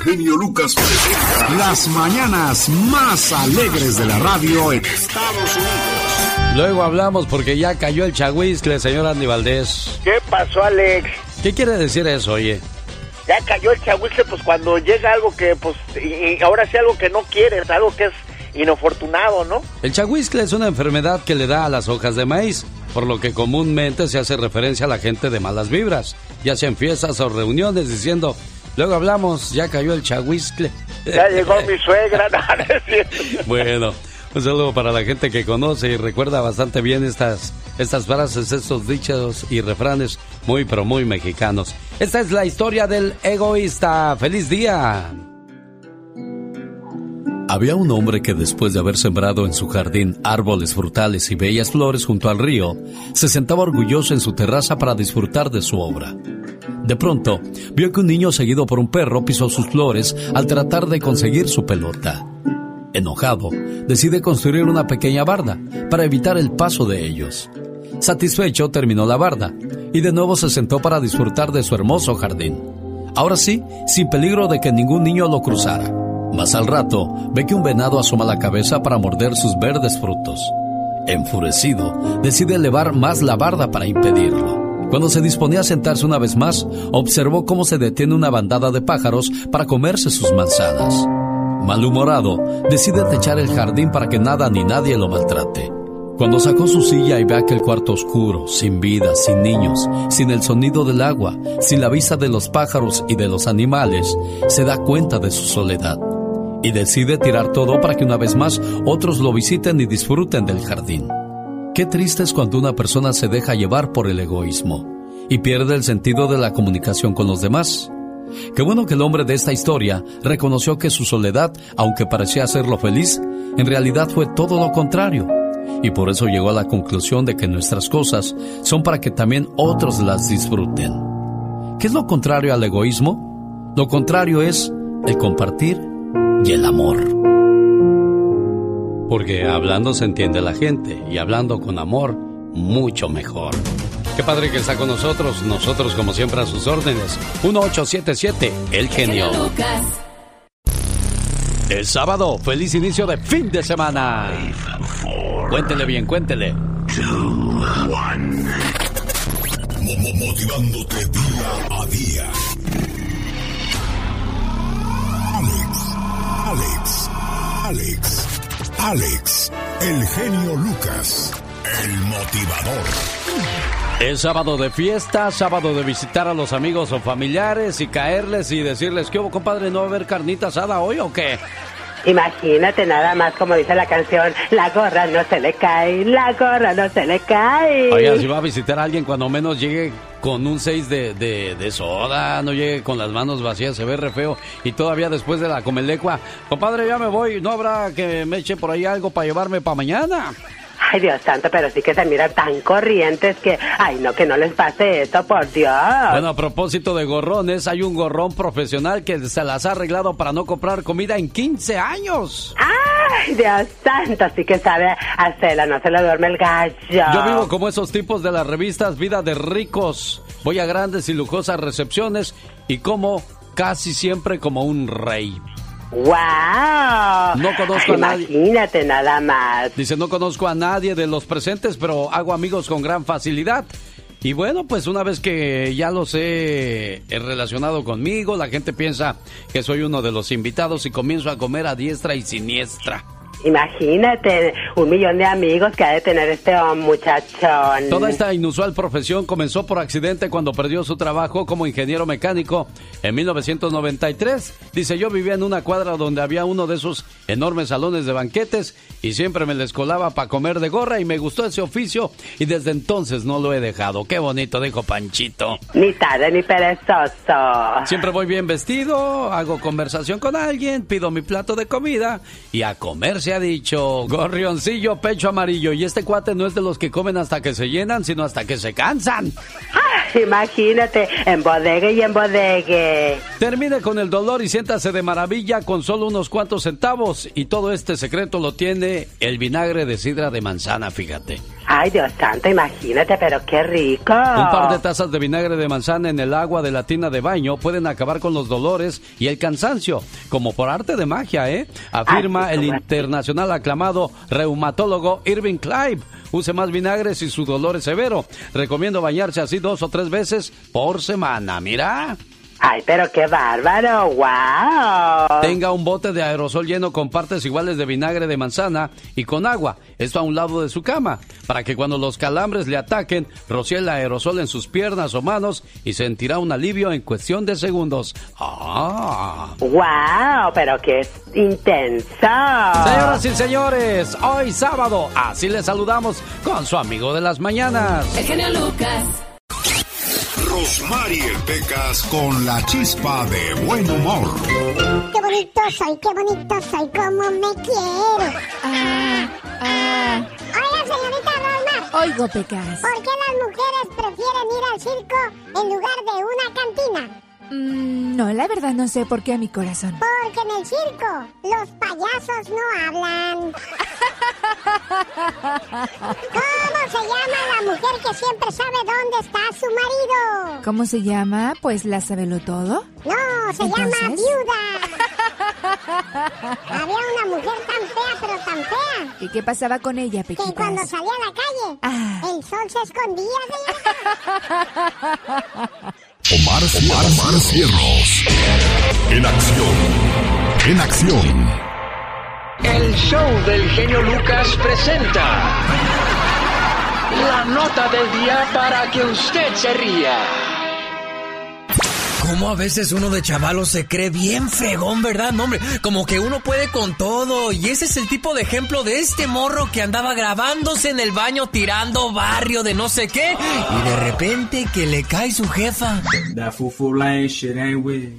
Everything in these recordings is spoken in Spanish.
genio Lucas presenta las mañanas más alegres de la radio en Estados Unidos. Luego hablamos porque ya cayó el chagüiscle, señor Andy Valdés. ¿Qué pasó, Alex? ¿Qué quiere decir eso, oye? Ya cayó el chagüiscle, pues cuando llega algo que, pues, y ahora sí algo que no quieres, algo que es inofortunado, ¿no? El chagüiscle es una enfermedad que le da a las hojas de maíz, por lo que comúnmente se hace referencia a la gente de malas vibras, ya sea en fiestas o reuniones, diciendo, luego hablamos, ya cayó el chagüiscle. Ya llegó mi suegra, Bueno, un saludo para la gente que conoce y recuerda bastante bien estas, estas frases, estos dichos y refranes muy, pero muy mexicanos. Esta es la historia del egoísta. ¡Feliz día! Había un hombre que después de haber sembrado en su jardín árboles frutales y bellas flores junto al río, se sentaba orgulloso en su terraza para disfrutar de su obra. De pronto, vio que un niño seguido por un perro pisó sus flores al tratar de conseguir su pelota. Enojado, decide construir una pequeña barda para evitar el paso de ellos. Satisfecho, terminó la barda y de nuevo se sentó para disfrutar de su hermoso jardín. Ahora sí, sin peligro de que ningún niño lo cruzara. Más al rato, ve que un venado asoma la cabeza para morder sus verdes frutos. Enfurecido, decide elevar más la barda para impedirlo. Cuando se disponía a sentarse una vez más, observó cómo se detiene una bandada de pájaros para comerse sus manzanas. Malhumorado, decide techar el jardín para que nada ni nadie lo maltrate. Cuando sacó su silla y ve aquel cuarto oscuro, sin vida, sin niños, sin el sonido del agua, sin la vista de los pájaros y de los animales, se da cuenta de su soledad y decide tirar todo para que una vez más otros lo visiten y disfruten del jardín. Qué triste es cuando una persona se deja llevar por el egoísmo y pierde el sentido de la comunicación con los demás. Qué bueno que el hombre de esta historia reconoció que su soledad, aunque parecía hacerlo feliz, en realidad fue todo lo contrario. Y por eso llegó a la conclusión de que nuestras cosas son para que también otros las disfruten. ¿Qué es lo contrario al egoísmo? Lo contrario es el compartir y el amor. Porque hablando se entiende la gente y hablando con amor, mucho mejor. Qué padre que está con nosotros, nosotros como siempre a sus órdenes. 1877, El Genio. El sábado, feliz inicio de fin de semana. Cuéntele bien, cuéntele. Motivándote día a día. Alex, Alex, Alex, el genio Lucas, el motivador. Es sábado de fiesta, sábado de visitar a los amigos o familiares y caerles y decirles, ¿qué hubo, compadre? ¿No va a haber carnita asada hoy o qué? Imagínate nada más como dice la canción, la gorra no se le cae, la gorra no se le cae. Oiga, si va a visitar a alguien cuando menos llegue con un 6 de, de, soda, no llegue con las manos vacías, se ve re feo. Y todavía después de la comelecua, compadre, ya me voy, ¿no habrá que me eche por ahí algo para llevarme para mañana? Ay, Dios santo, pero sí que se miran tan corrientes que, ay, no, que no les pase esto, por Dios. Bueno, a propósito de gorrones, hay un gorrón profesional que se las ha arreglado para no comprar comida en 15 años. Ay, Dios santo, sí que sabe hacerla, no se le duerme el gallo. Yo vivo como esos tipos de las revistas Vida de Ricos. Voy a grandes y lujosas recepciones y como casi siempre como un rey. ¡Wow! No conozco a nadie. Imagínate nada más. Dice, no conozco a nadie de los presentes, pero hago amigos con gran facilidad. Y bueno, pues una vez que ya los he relacionado conmigo, la gente piensa que soy uno de los invitados y comienzo a comer a diestra y siniestra. Imagínate, un millón de amigos que ha de tener este muchachón. Toda esta inusual profesión comenzó por accidente cuando perdió su trabajo como ingeniero mecánico en 1993. Dice, yo vivía en una cuadra donde había uno de esos enormes salones de banquetes y siempre me les colaba para comer de gorra y me gustó ese oficio y desde entonces no lo he dejado. Qué bonito, dijo Panchito. Ni tarde ni perezoso. Siempre voy bien vestido, hago conversación con alguien, pido mi plato de comida y a comerse ha dicho, gorrioncillo, pecho amarillo. Y este cuate no es de los que comen hasta que se llenan, sino hasta que se cansan. Ah, imagínate, en bodegue y en bodegue. Termine con el dolor y siéntase de maravilla con solo unos cuantos centavos. Y todo este secreto lo tiene el vinagre de sidra de manzana, fíjate. Ay, Dios santo, imagínate, pero qué rico. Un par de tazas de vinagre de manzana en el agua de la tina de baño pueden acabar con los dolores y el cansancio, como por arte de magia, ¿eh? Afirma el internacional aclamado reumatólogo Irving Clive. Use más vinagre si su dolor es severo. Recomiendo bañarse así dos o tres veces por semana. Mira. Ay, pero qué bárbaro, wow. Tenga un bote de aerosol lleno con partes iguales de vinagre de manzana y con agua. Esto a un lado de su cama, para que cuando los calambres le ataquen, rocíe el aerosol en sus piernas o manos y sentirá un alivio en cuestión de segundos. ¡Ah! ¡Wow! Pero qué intenso. Señoras y señores, hoy sábado, así les saludamos con su amigo de las mañanas. El genio Lucas. Rosmarie Pecas con la chispa de buen humor. Qué bonito soy, qué bonito soy, cómo me quiero. Ah, ah. Oiga, señorita Rosmar. Oigo, Pecas. ¿Por qué las mujeres prefieren ir al circo en lugar de una cantina? Mm, no, la verdad no sé por qué a mi corazón. Porque en el circo los payasos no hablan. ¿Cómo se llama la mujer que siempre sabe dónde está su marido? ¿Cómo se llama? Pues la sabelo todo. No, se llama viuda. Había una mujer tan fea, pero tan fea, ¿Y qué pasaba con ella, que Pequitas? cuando salía a la calle, Ah. el sol se escondía. señorita. Omar, Omar, Omar Cierros. En acción. En acción. El show del genio Lucas presenta la nota del día para que usted se ría. Como a veces uno de chavalo se cree bien fregón, ¿verdad? No, hombre, como que uno puede con todo. Y ese es el tipo de ejemplo de este morro que andaba grabándose en el baño tirando barrio de no sé qué. Y de repente que le cae su jefa. With.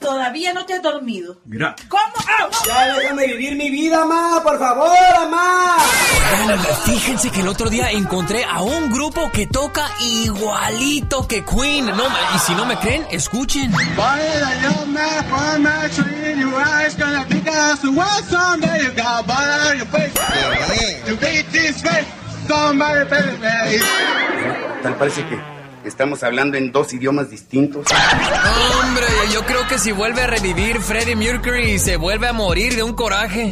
Todavía no te has dormido. Mira. ¿Cómo? ¡Au! Ya déjame vivir mi vida, ma, por favor, ma. Oigan, Fíjense que el otro día encontré a un grupo que toca igualito que Queen. No, y si no me creen, escuchen. Tal parece que estamos hablando en dos idiomas distintos. Hombre, yo creo que si vuelve a revivir Freddie Mercury se vuelve a morir de un coraje.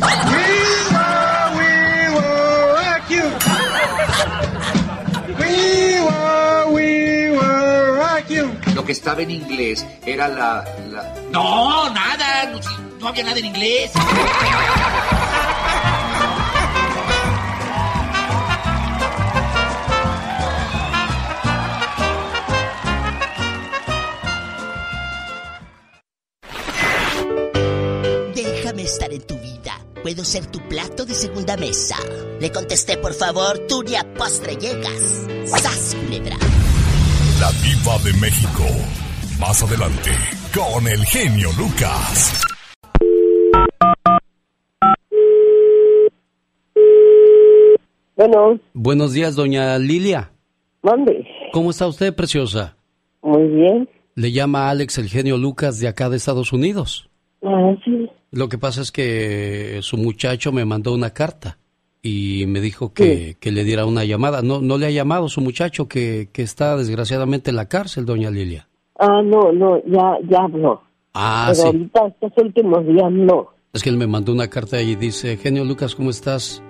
Lo que estaba en inglés era la... la... No, nada, no, había nada en inglés. Déjame estar en tu vida. Puedo ser tu plato de segunda mesa. Le contesté, por favor, tú ni a postre llegas. ¡Sas, culebra! La diva de México. Más adelante, con el genio Lucas. Bueno, Buenos días, doña Lilia. ¿dónde? ¿Cómo está usted, preciosa? Muy bien. Le llama Alex el genio Lucas de acá de Estados Unidos. Ah, sí. Lo que pasa es que su muchacho me mandó una carta y me dijo que, que le diera una llamada. No, no le ha llamado su muchacho que, que está desgraciadamente en la cárcel, doña Lilia. Ah, no, no, ya, ya habló. Ah, Pero sí. ahorita, estos últimos días, no. Es que él me mandó una carta y dice, genio Lucas, ¿cómo estás?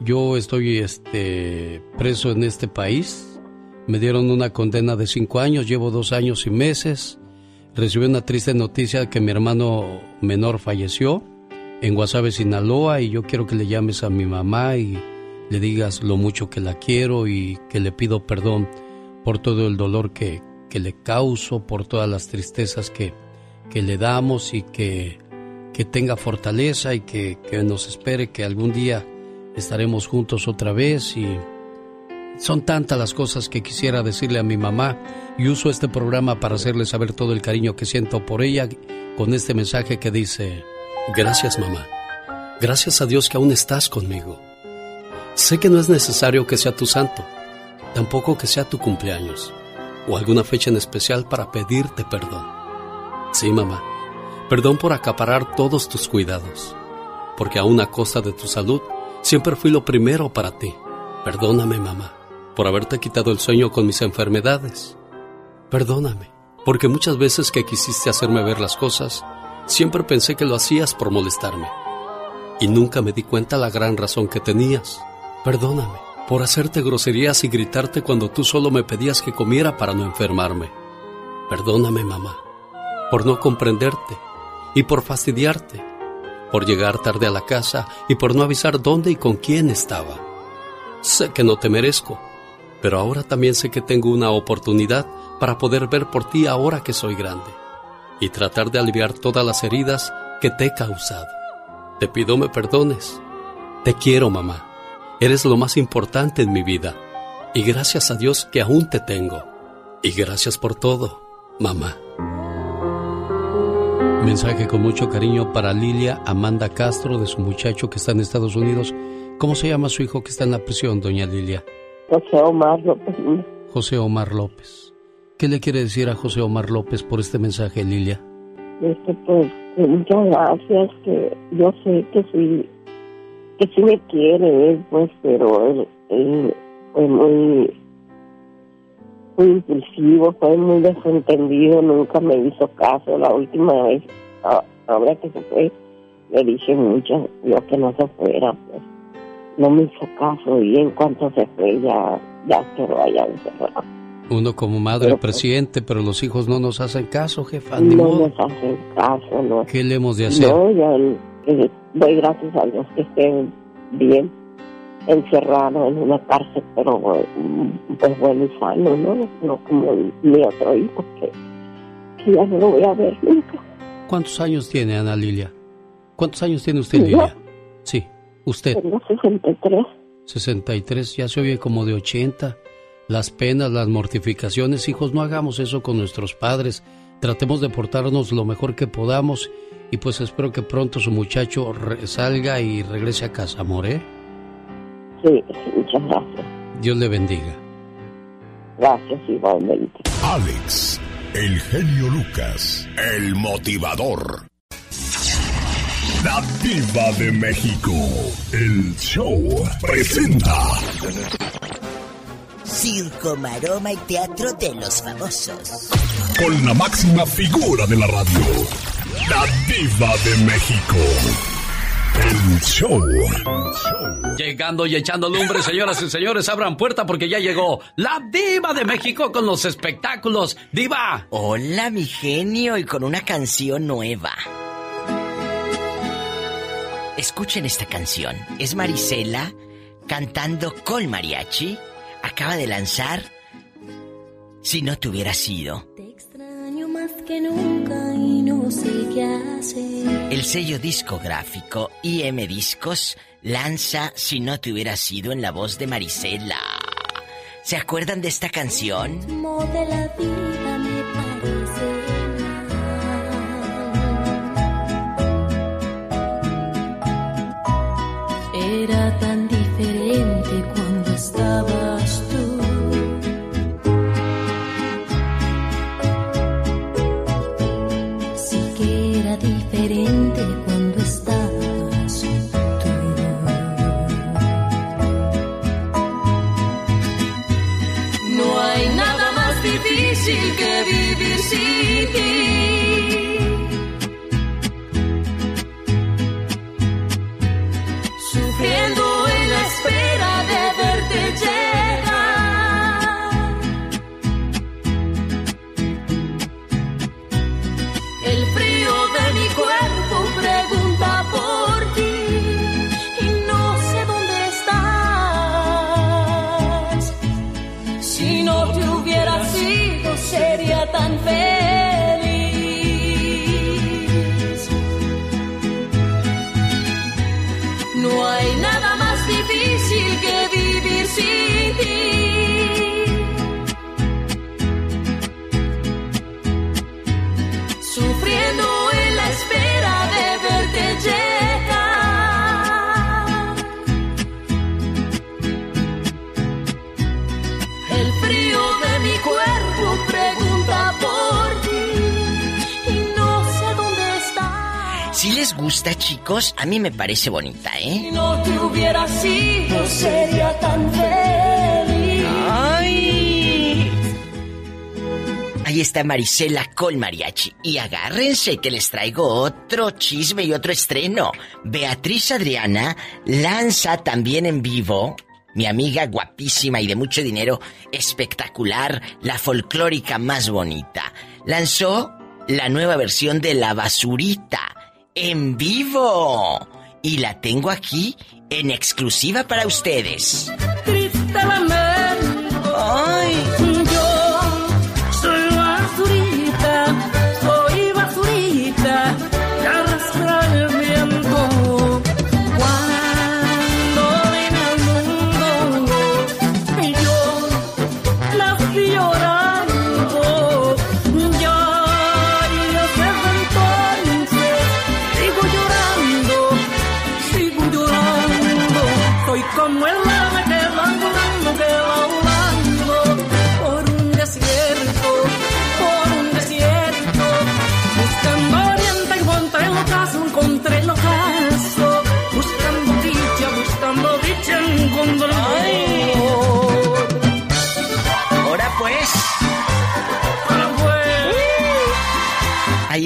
Yo estoy este, preso en este país. Me dieron una condena de cinco años, llevo dos años y meses. Recibí una triste noticia que mi hermano menor falleció en Guasave, Sinaloa, y yo quiero que le llames a mi mamá y le digas lo mucho que la quiero y que le pido perdón por todo el dolor que, que le causo, por todas las tristezas que, que le damos y que, que tenga fortaleza y que, que nos espere que algún día estaremos juntos otra vez. Y son tantas las cosas que quisiera decirle a mi mamá y uso este programa para hacerle saber todo el cariño que siento por ella con este mensaje que dice, gracias mamá, gracias a Dios que aún estás conmigo. Sé que no es necesario que sea tu santo, tampoco que sea tu cumpleaños o alguna fecha en especial para pedirte perdón. Sí, mamá, perdón por acaparar todos tus cuidados, porque aún a costa de tu salud, siempre fui lo primero para ti. Perdóname, mamá. por haberte quitado el sueño con mis enfermedades. Perdóname, porque muchas veces que quisiste hacerme ver las cosas, siempre pensé que lo hacías por molestarme. Y nunca me di cuenta la gran razón que tenías. Perdóname por hacerte groserías y gritarte cuando tú solo me pedías que comiera para no enfermarme. Perdóname, mamá, por no comprenderte y por fastidiarte, por llegar tarde a la casa y por no avisar dónde y con quién estaba. Sé que no te merezco, pero ahora también sé que tengo una oportunidad para poder ver por ti ahora que soy grande y tratar de aliviar todas las heridas que te he causado. Te pido me perdones. Te quiero, mamá. Eres lo más importante en mi vida. Y gracias a Dios que aún te tengo. Y gracias por todo, mamá. Mensaje con mucho cariño para Lilia Amanda Castro de su muchacho que está en Estados Unidos. ¿Cómo se llama su hijo que está en la prisión, doña Lilia? José Omar López. José Omar López. ¿Qué le quiere decir a José Omar López por este mensaje, Lilia? Este, pues, muchas gracias, que yo sé que sí, que sí me quiere él, pues, pero él, él fue muy, muy impulsivo, fue muy desentendido, nunca me hizo caso. La última vez, ahora que se fue, le dije mucho, yo que no se fuera, pues, no me hizo caso y en cuanto se fue ya, ya quedó allá encerrado. Uno como madre Pero, presidente, pero los hijos no nos hacen caso, jefa. No ni modo. nos hacen caso, no. ¿Qué le hemos de hacer? No, ya eh, doy gracias a Dios que esté bien encerrado en una cárcel, pero mm, pues bueno y sano, ¿no? No como mi otro hijo, que, que ya no lo voy a ver nunca. ¿Cuántos años tiene Ana Lilia? ¿Cuántos años tiene usted, ¿Yo? Lilia? Sí, usted. Tengo 63. 63, ya se oye como de 80. Las penas, las mortificaciones, hijos, no hagamos eso con nuestros padres. Tratemos de portarnos lo mejor que podamos y pues espero que pronto su muchacho salga y regrese a casa, amor, ¿eh? Sí, sí, muchas gracias. Dios le bendiga. Gracias igualmente. Alex, el genio Lucas, el motivador. La diva de México, el show presenta. Circo, maroma y teatro de los famosos. Con la máxima figura de la radio, la diva de México, el show. Llegando y echando lumbre, señoras y señores, abran puerta porque ya llegó la diva de México con los espectáculos. ¡Diva! Hola, mi genio, y con una canción nueva. Escuchen esta canción. Es Marisela cantando con mariachi. Acaba de lanzar Si no te hubiera sido. extraño más que nunca y no sé qué hacer. El sello discográfico IM Discos lanza Si no te hubiera sido en la voz de Marisela. ¿Se acuerdan de esta canción? Como de la vida me parece mal. Era tan diferente cuando estabas a mí me parece bonita, ¿eh? Si no te hubiera sido, sería tan feliz. ¡Ay! Ahí está Marisela con mariachi. Y agárrense que les traigo otro chisme y otro estreno. Beatriz Adriana lanza también en vivo mi amiga guapísima y de mucho dinero, espectacular, la folclórica más bonita. Lanzó la nueva versión de La Basurita, en vivo. Y la tengo aquí en exclusiva para ustedes. Triste.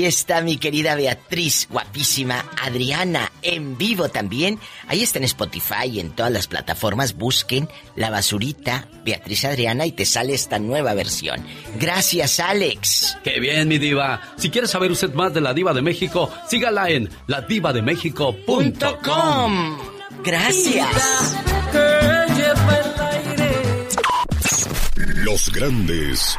Está mi querida Beatriz, guapísima. Adriana, en vivo también. Ahí está en Spotify y en todas las plataformas. Busquen La Basurita, Beatriz Adriana, y te sale esta nueva versión. Gracias, Alex. ¡Qué bien, mi diva! Si quiere saber usted más de la diva de México, sígala en ladivademéxico.com. Gracias. Los grandes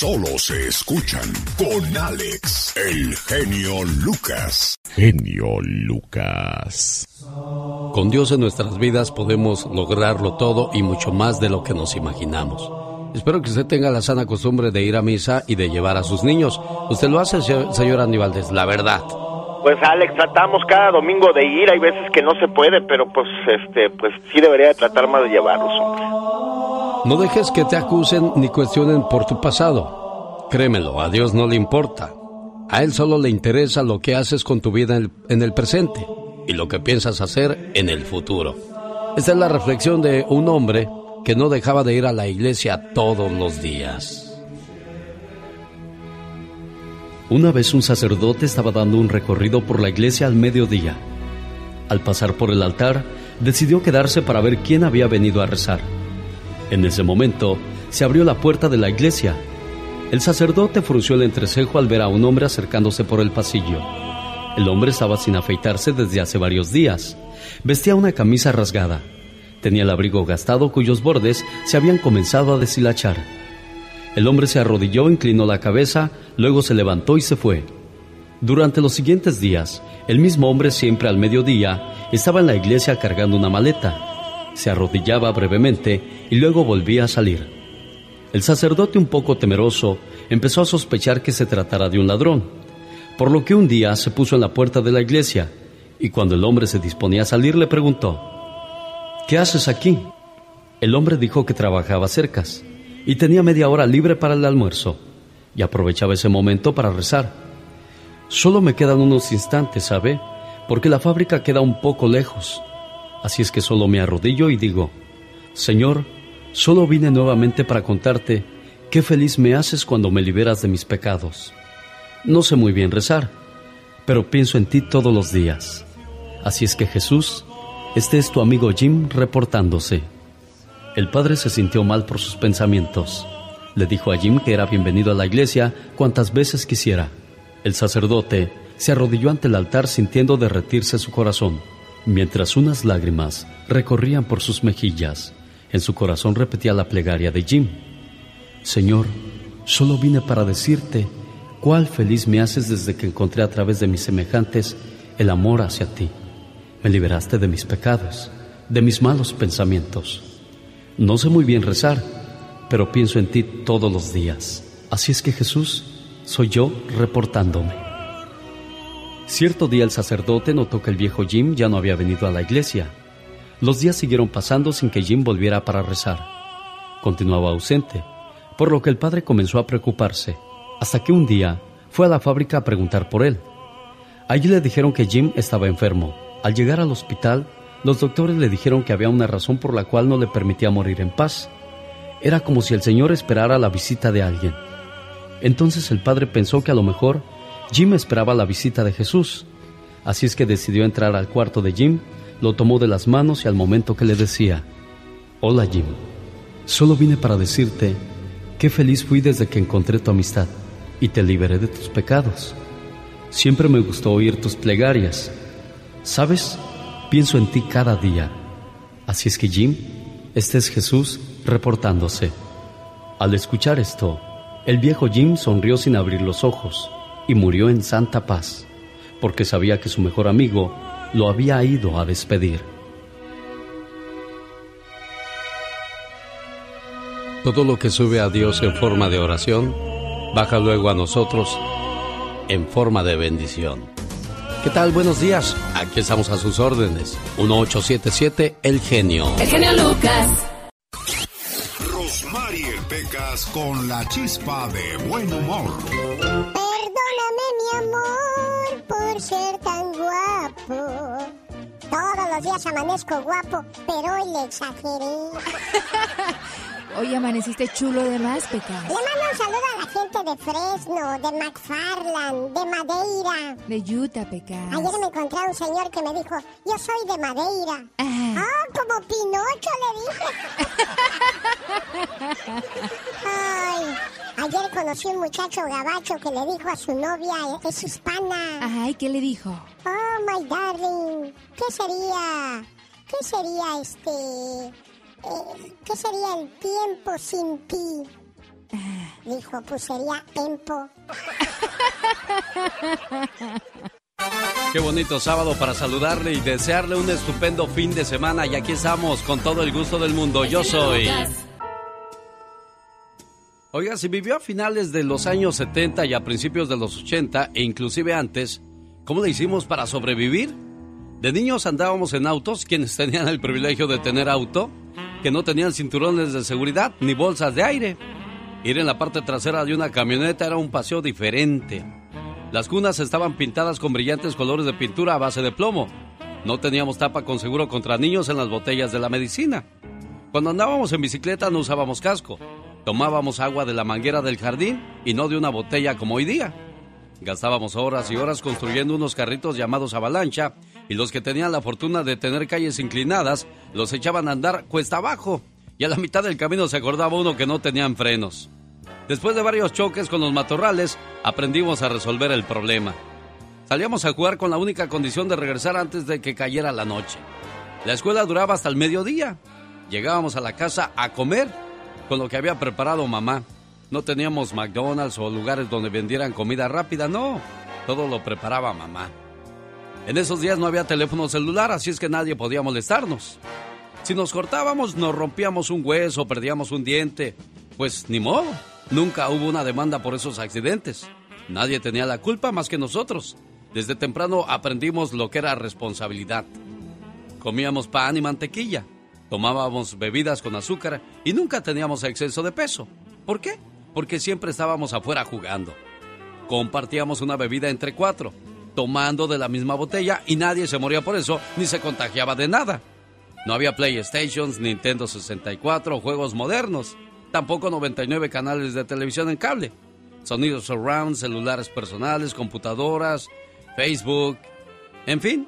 Solo se escuchan con Alex, el genio Lucas. Genio Lucas. Con Dios en nuestras vidas podemos lograrlo todo y mucho más de lo que nos imaginamos. Espero que usted tenga la sana costumbre de ir a misa y de llevar a sus niños. Usted lo hace, se- señor Andy Valdés, la verdad. Pues Alex, tratamos cada domingo de ir, hay veces que no se puede, pero pues este, pues sí debería de tratar más de llevarlos, hombre. No dejes que te acusen ni cuestionen por tu pasado. Créemelo, a Dios no le importa. A Él solo le interesa lo que haces con tu vida en el, en el presente y lo que piensas hacer en el futuro. Esta es la reflexión de un hombre que no dejaba de ir a la iglesia todos los días. Una vez un sacerdote estaba dando un recorrido por la iglesia al mediodía. Al pasar por el altar, decidió quedarse para ver quién había venido a rezar. En ese momento, se abrió la puerta de la iglesia. El sacerdote frunció el entrecejo al ver a un hombre acercándose por el pasillo. El hombre estaba sin afeitarse desde hace varios días. Vestía una camisa rasgada. Tenía el abrigo gastado cuyos bordes se habían comenzado a deshilachar. El hombre se arrodilló, inclinó la cabeza, luego se levantó y se fue. Durante los siguientes días, el mismo hombre siempre al mediodía estaba en la iglesia cargando una maleta. Se arrodillaba brevemente y luego volvía a salir. El sacerdote, un poco temeroso, empezó a sospechar que se tratara de un ladrón, por lo que un día se puso en la puerta de la iglesia y cuando el hombre se disponía a salir le preguntó, ¿Qué haces aquí? El hombre dijo que trabajaba cercas y tenía media hora libre para el almuerzo y aprovechaba ese momento para rezar. Solo me quedan unos instantes, ¿sabe? Porque la fábrica queda un poco lejos. Así es que solo me arrodillo y digo, Señor, solo vine nuevamente para contarte qué feliz me haces cuando me liberas de mis pecados. No sé muy bien rezar, pero pienso en ti todos los días. Así es que Jesús, este es tu amigo Jim reportándose. El padre se sintió mal por sus pensamientos. Le dijo a Jim que era bienvenido a la iglesia cuantas veces quisiera. El sacerdote se arrodilló ante el altar sintiendo derretirse su corazón, mientras unas lágrimas recorrían por sus mejillas. En su corazón repetía la plegaria de Jim. Señor, solo vine para decirte cuál feliz me haces desde que encontré a través de mis semejantes el amor hacia ti. Me liberaste de mis pecados, de mis malos pensamientos. No sé muy bien rezar, pero pienso en ti todos los días. Así es que Jesús, soy yo reportándome. Cierto día el sacerdote notó que el viejo Jim ya no había venido a la iglesia. Los días siguieron pasando sin que Jim volviera para rezar. Continuaba ausente, por lo que el padre comenzó a preocuparse, hasta que un día fue a la fábrica a preguntar por él. Allí le dijeron que Jim estaba enfermo. Al llegar al hospital, los doctores le dijeron que había una razón por la cual no le permitía morir en paz. Era como si el Señor esperara la visita de alguien. Entonces el padre pensó que a lo mejor Jim esperaba la visita de Jesús. Así es que decidió entrar al cuarto de Jim, lo tomó de las manos y al momento que le decía, Hola Jim, solo vine para decirte qué feliz fui desde que encontré tu amistad y te liberé de tus pecados. Siempre me gustó oír tus plegarias. ¿Sabes? Pienso en ti cada día. Así es que Jim, este es Jesús reportándose. Al escuchar esto, el viejo Jim sonrió sin abrir los ojos y murió en santa paz, porque sabía que su mejor amigo lo había ido a despedir. Todo lo que sube a Dios en forma de oración, baja luego a nosotros en forma de bendición. ¿Qué tal? Buenos días. Aquí estamos a sus órdenes. 1877 El Genio. El genio Lucas. Rosmarie Pecas con la chispa de buen humor. Perdóname, mi amor, por ser tan guapo. Todos los días amanezco guapo, pero hoy le exageré. Hoy amaneciste chulo de más, Pecas. Le mando un saludo a la gente de Fresno, de McFarland, de Madeira. De Utah, Pecas. Ayer me encontré a un señor que me dijo, yo soy de Madeira. Ah, como Pinocho le dije. Ay, ayer conocí un muchacho gabacho que le dijo a su novia, es hispana. Ay, ¿qué le dijo? Oh, my darling, ¿qué sería? ¿Qué sería este? Eh, ¿Qué sería el tiempo sin ti? Dijo, pues sería tiempo. Qué bonito sábado para saludarle y desearle un estupendo fin de semana. Y aquí estamos con todo el gusto del mundo. Yo soy. Oiga, si vivió a finales de los años 70 y a principios de los 80 e inclusive antes, ¿cómo le hicimos para sobrevivir? De niños andábamos en autos, quienes tenían el privilegio de tener auto, que no tenían cinturones de seguridad ni bolsas de aire. Ir en la parte trasera de una camioneta era un paseo diferente. Las cunas estaban pintadas con brillantes colores de pintura a base de plomo. No teníamos tapa con seguro contra niños en las botellas de la medicina. Cuando andábamos en bicicleta no usábamos casco. Tomábamos agua de la manguera del jardín y no de una botella como hoy día. Gastábamos horas y horas construyendo unos carritos llamados avalancha y los que tenían la fortuna de tener calles inclinadas los echaban a andar cuesta abajo y a la mitad del camino se acordaba uno que no tenían frenos. Después de varios choques con los matorrales, aprendimos a resolver el problema. Salíamos a jugar con la única condición de regresar antes de que cayera la noche. La escuela duraba hasta el mediodía. Llegábamos a la casa a comer con lo que había preparado mamá. No teníamos McDonald's o lugares donde vendieran comida rápida, no. Todo lo preparaba mamá. En esos días no había teléfono celular, así es que nadie podía molestarnos. Si nos cortábamos, nos rompíamos un hueso, perdíamos un diente. Pues ni modo, nunca hubo una demanda por esos accidentes. Nadie tenía la culpa más que nosotros. Desde temprano aprendimos lo que era responsabilidad. Comíamos pan y mantequilla, tomábamos bebidas con azúcar y nunca teníamos exceso de peso. ¿Por qué? Porque siempre estábamos afuera jugando. Compartíamos una bebida entre cuatro, tomando de la misma botella y nadie se moría por eso ni se contagiaba de nada. No había PlayStations, Nintendo 64 o juegos modernos. Tampoco 99 canales de televisión en cable. Sonidos surround, celulares personales, computadoras, Facebook. En fin,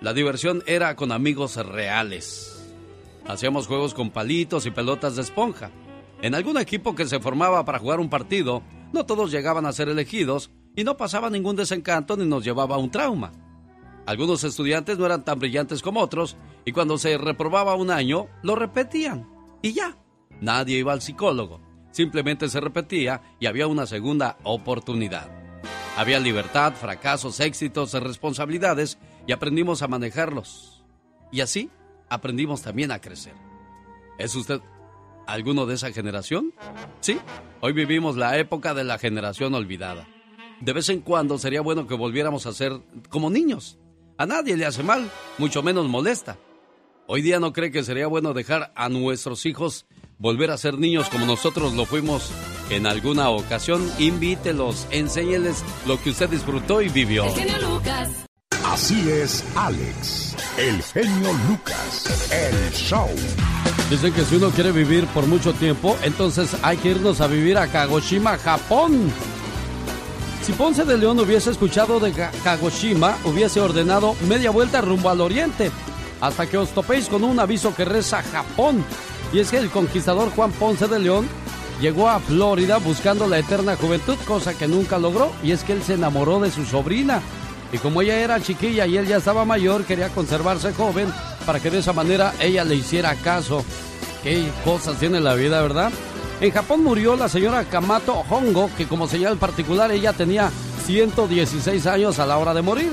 la diversión era con amigos reales. Hacíamos juegos con palitos y pelotas de esponja. En algún equipo que se formaba para jugar un partido, no todos llegaban a ser elegidos y no pasaba ningún desencanto ni nos llevaba a un trauma. Algunos estudiantes no eran tan brillantes como otros y cuando se reprobaba un año, lo repetían. Y ya, nadie iba al psicólogo. Simplemente se repetía y había una segunda oportunidad. Había libertad, fracasos, éxitos, responsabilidades y aprendimos a manejarlos. Y así aprendimos también a crecer. ¿Es usted alguno de esa generación? Sí, hoy vivimos la época de la generación olvidada. De vez en cuando sería bueno que volviéramos a ser como niños. A nadie le hace mal, mucho menos molesta. Hoy día no cree que sería bueno dejar a nuestros hijos volver a ser niños como nosotros lo fuimos en alguna ocasión. Invítelos, enséñeles lo que usted disfrutó y vivió. Así es, Alex, el genio Lucas, el show. Dicen que si uno quiere vivir por mucho tiempo, entonces hay que irnos a vivir a Kagoshima, Japón. Si Ponce de León hubiese escuchado de Kagoshima, hubiese ordenado media vuelta rumbo al oriente, hasta que os topéis con un aviso que reza Japón. Y es que el conquistador Juan Ponce de León llegó a Florida buscando la eterna juventud, cosa que nunca logró, y es que él se enamoró de su sobrina. Y como ella era chiquilla y él ya estaba mayor, quería conservarse joven para que de esa manera ella le hiciera caso. Qué cosas tiene la vida, ¿verdad? En Japón murió la señora Kamato Hongo, que como señal particular ella tenía 116 años a la hora de morir.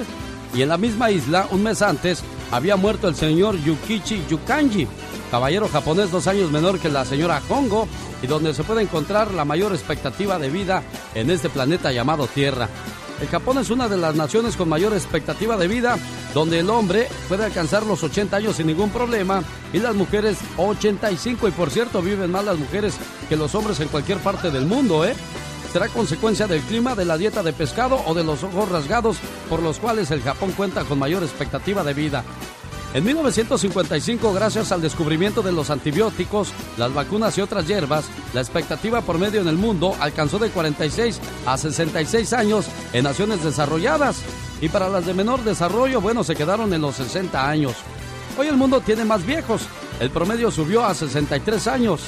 Y en la misma isla, un mes antes, había muerto el señor Yukichi Yukanji, caballero japonés dos años menor que la señora Hongo, y donde se puede encontrar la mayor expectativa de vida en este planeta llamado Tierra. El Japón es una de las naciones con mayor expectativa de vida, donde el hombre puede alcanzar los 80 años sin ningún problema y las mujeres 85 y por cierto viven más las mujeres que los hombres en cualquier parte del mundo, ¿eh? Será consecuencia del clima, de la dieta de pescado o de los ojos rasgados por los cuales el Japón cuenta con mayor expectativa de vida. En 1955, gracias al descubrimiento de los antibióticos, las vacunas y otras hierbas, la expectativa por medio en el mundo alcanzó de 46 a 66 años en naciones desarrolladas. Y para las de menor desarrollo, bueno, se quedaron en los 60 años. Hoy el mundo tiene más viejos. El promedio subió a 63 años,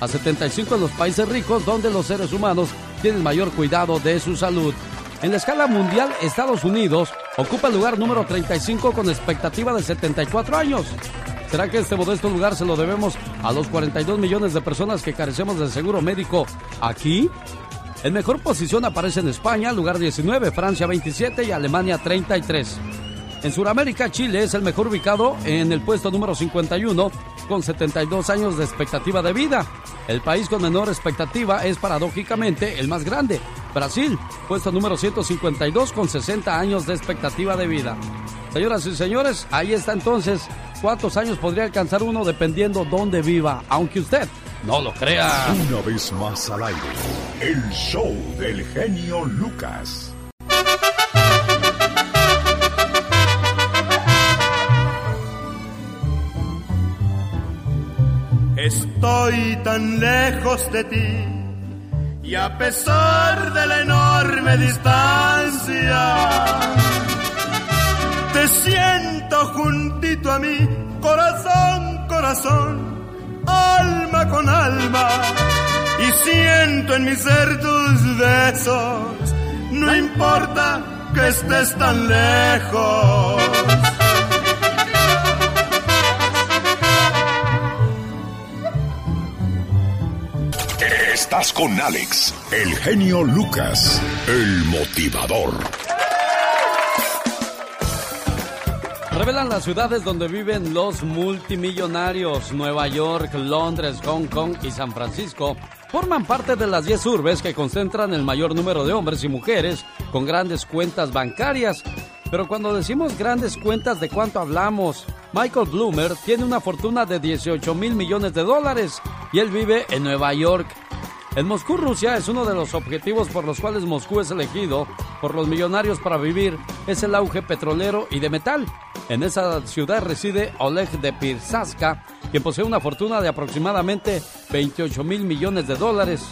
a 75 en los países ricos, donde los seres humanos tienen mayor cuidado de su salud. En la escala mundial, Estados Unidos ocupa el lugar número 35 con expectativa de 74 años. ¿Será que este modesto lugar se lo debemos a los 42 millones de personas que carecemos de seguro médico aquí? En mejor posición aparece en España, lugar 19, Francia 27 y Alemania 33. En Sudamérica, Chile es el mejor ubicado en el puesto número 51 con 72 años de expectativa de vida. El país con menor expectativa es paradójicamente el más grande, Brasil, puesto número 152 con 60 años de expectativa de vida. Señoras y señores, ahí está entonces cuántos años podría alcanzar uno dependiendo dónde viva, aunque usted no lo crea. Una vez más al aire, el show del genio Lucas. Estoy tan lejos de ti y a pesar de la enorme distancia, te siento juntito a mí, corazón, corazón, alma con alma, y siento en mi ser tus besos, no importa que estés tan lejos. Estás con Alex, el genio Lucas, el motivador. Revelan las ciudades donde viven los multimillonarios. Nueva York, Londres, Hong Kong y San Francisco forman parte de las 10 urbes que concentran el mayor número de hombres y mujeres con grandes cuentas bancarias. Pero cuando decimos grandes cuentas, ¿de cuánto hablamos? Michael Bloomer tiene una fortuna de 18 mil millones de dólares y él vive en Nueva York. En Moscú, Rusia, es uno de los objetivos por los cuales Moscú es elegido por los millonarios para vivir, es el auge petrolero y de metal. En esa ciudad reside Oleg de Pirsaska, quien posee una fortuna de aproximadamente 28 mil millones de dólares.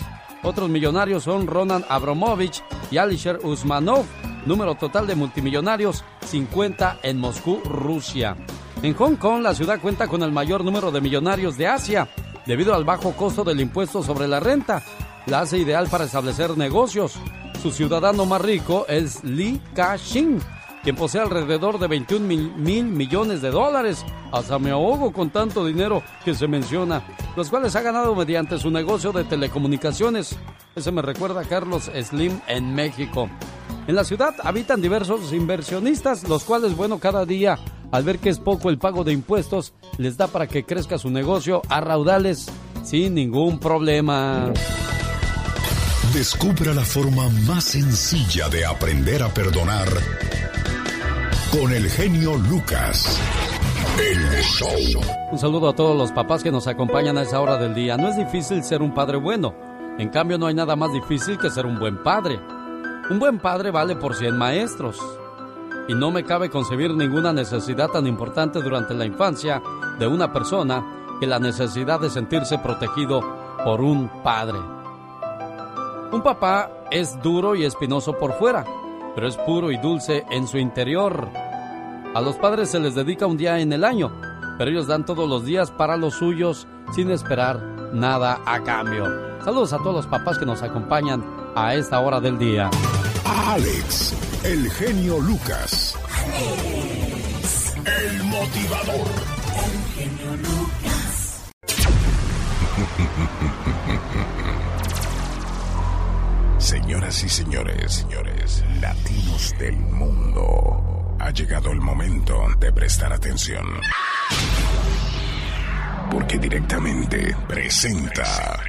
Otros millonarios son Ronan Abramovich y Alisher Usmanov, número total de multimillonarios 50 en Moscú, Rusia. En Hong Kong, la ciudad cuenta con el mayor número de millonarios de Asia, debido al bajo costo del impuesto sobre la renta. La hace ideal para establecer negocios. Su ciudadano más rico es Li Ka-shing, quien posee alrededor de 21 mil, millones de dólares. Hasta me ahogo con tanto dinero que se menciona, los cuales ha ganado mediante su negocio de telecomunicaciones. Ese me recuerda a Carlos Slim en México. En la ciudad habitan diversos inversionistas, los cuales, bueno, cada día, al ver que es poco el pago de impuestos, les da para que crezca su negocio a raudales sin ningún problema. Descubra la forma más sencilla de aprender a perdonar con el genio Lucas. El show. Un saludo a todos los papás que nos acompañan a esa hora del día. No es difícil ser un padre bueno. En cambio, no hay nada más difícil que ser un buen padre. Un buen padre vale por 100 maestros. Y no me cabe concebir ninguna necesidad tan importante durante la infancia de una persona que la necesidad de sentirse protegido por un padre. Un papá es duro y espinoso por fuera, pero es puro y dulce en su interior. A los padres se les dedica un día en el año, pero ellos dan todos los días para los suyos sin esperar nada a cambio. Saludos a todos los papás que nos acompañan a esta hora del día. Alex, el genio Lucas. el motivador. El genio Lucas. Señoras y señores, señores, latinos del mundo, ha llegado el momento de prestar atención. Porque directamente presenta.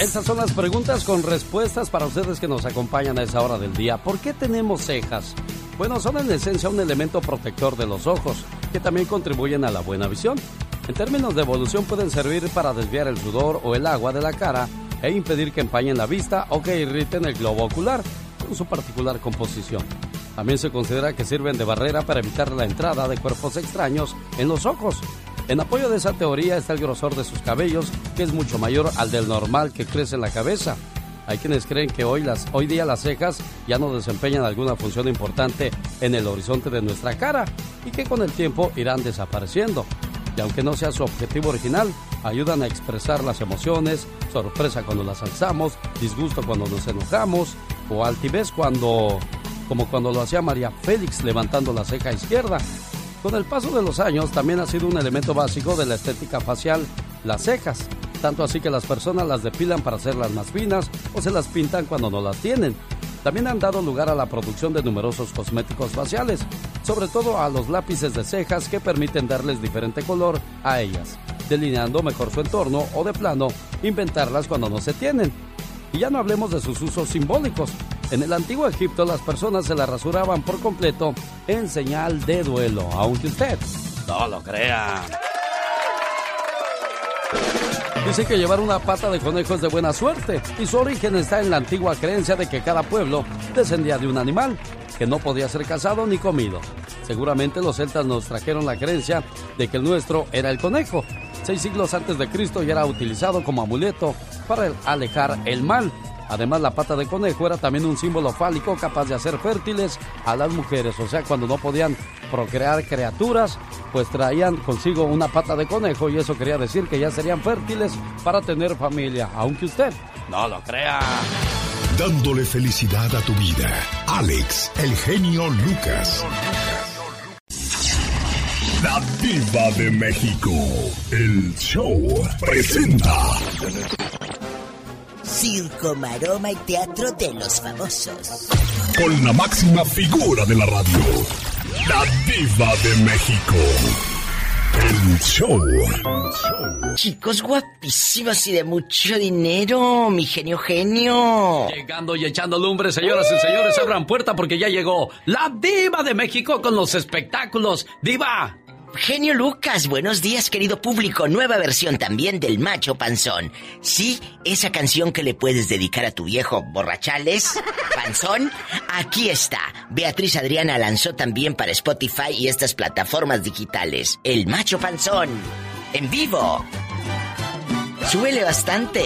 Estas son las preguntas con respuestas para ustedes que nos acompañan a esa hora del día. ¿Por qué tenemos cejas? Bueno, son en esencia un elemento protector de los ojos, que también contribuyen a la buena visión. En términos de evolución pueden servir para desviar el sudor o el agua de la cara e impedir que empañen la vista o que irriten el globo ocular con su particular composición. También se considera que sirven de barrera para evitar la entrada de cuerpos extraños en los ojos. En apoyo de esa teoría está el grosor de sus cabellos, que es mucho mayor al del normal que crece en la cabeza. Hay quienes creen que hoy, las, hoy día las cejas ya no desempeñan alguna función importante en el horizonte de nuestra cara y que con el tiempo irán desapareciendo. Y aunque no sea su objetivo original, ayudan a expresar las emociones, sorpresa cuando las alzamos, disgusto cuando nos enojamos o altivez cuando, como cuando lo hacía María Félix levantando la ceja izquierda. Con el paso de los años también ha sido un elemento básico de la estética facial las cejas, tanto así que las personas las depilan para hacerlas más finas o se las pintan cuando no las tienen. También han dado lugar a la producción de numerosos cosméticos faciales, sobre todo a los lápices de cejas que permiten darles diferente color a ellas, delineando mejor su entorno o de plano inventarlas cuando no se tienen. Y ya no hablemos de sus usos simbólicos. En el antiguo Egipto las personas se las rasuraban por completo en señal de duelo, aunque usted no lo crea. Dice que llevar una pata de conejo es de buena suerte y su origen está en la antigua creencia de que cada pueblo descendía de un animal que no podía ser cazado ni comido. Seguramente los celtas nos trajeron la creencia de que el nuestro era el conejo. Seis siglos antes de Cristo ya era utilizado como amuleto para alejar el mal. Además, la pata de conejo era también un símbolo fálico capaz de hacer fértiles a las mujeres. O sea, cuando no podían procrear criaturas, pues traían consigo una pata de conejo y eso quería decir que ya serían fértiles para tener familia, aunque usted no lo crea. Dándole felicidad a tu vida. Alex, el genio Lucas. La diva de México. El show presenta. Circo, maroma y teatro de los famosos. Con la máxima figura de la radio. La diva de México. El show. Chicos guapísimos y de mucho dinero, mi genio genio. Llegando y echando lumbre, señoras y señores, abran puerta porque ya llegó la diva de México con los espectáculos. Diva, Genio Lucas, buenos días querido público, nueva versión también del Macho Panzón. Sí, esa canción que le puedes dedicar a tu viejo borrachales, panzón, aquí está. Beatriz Adriana lanzó también para Spotify y estas plataformas digitales. El Macho Panzón, en vivo. Suele bastante.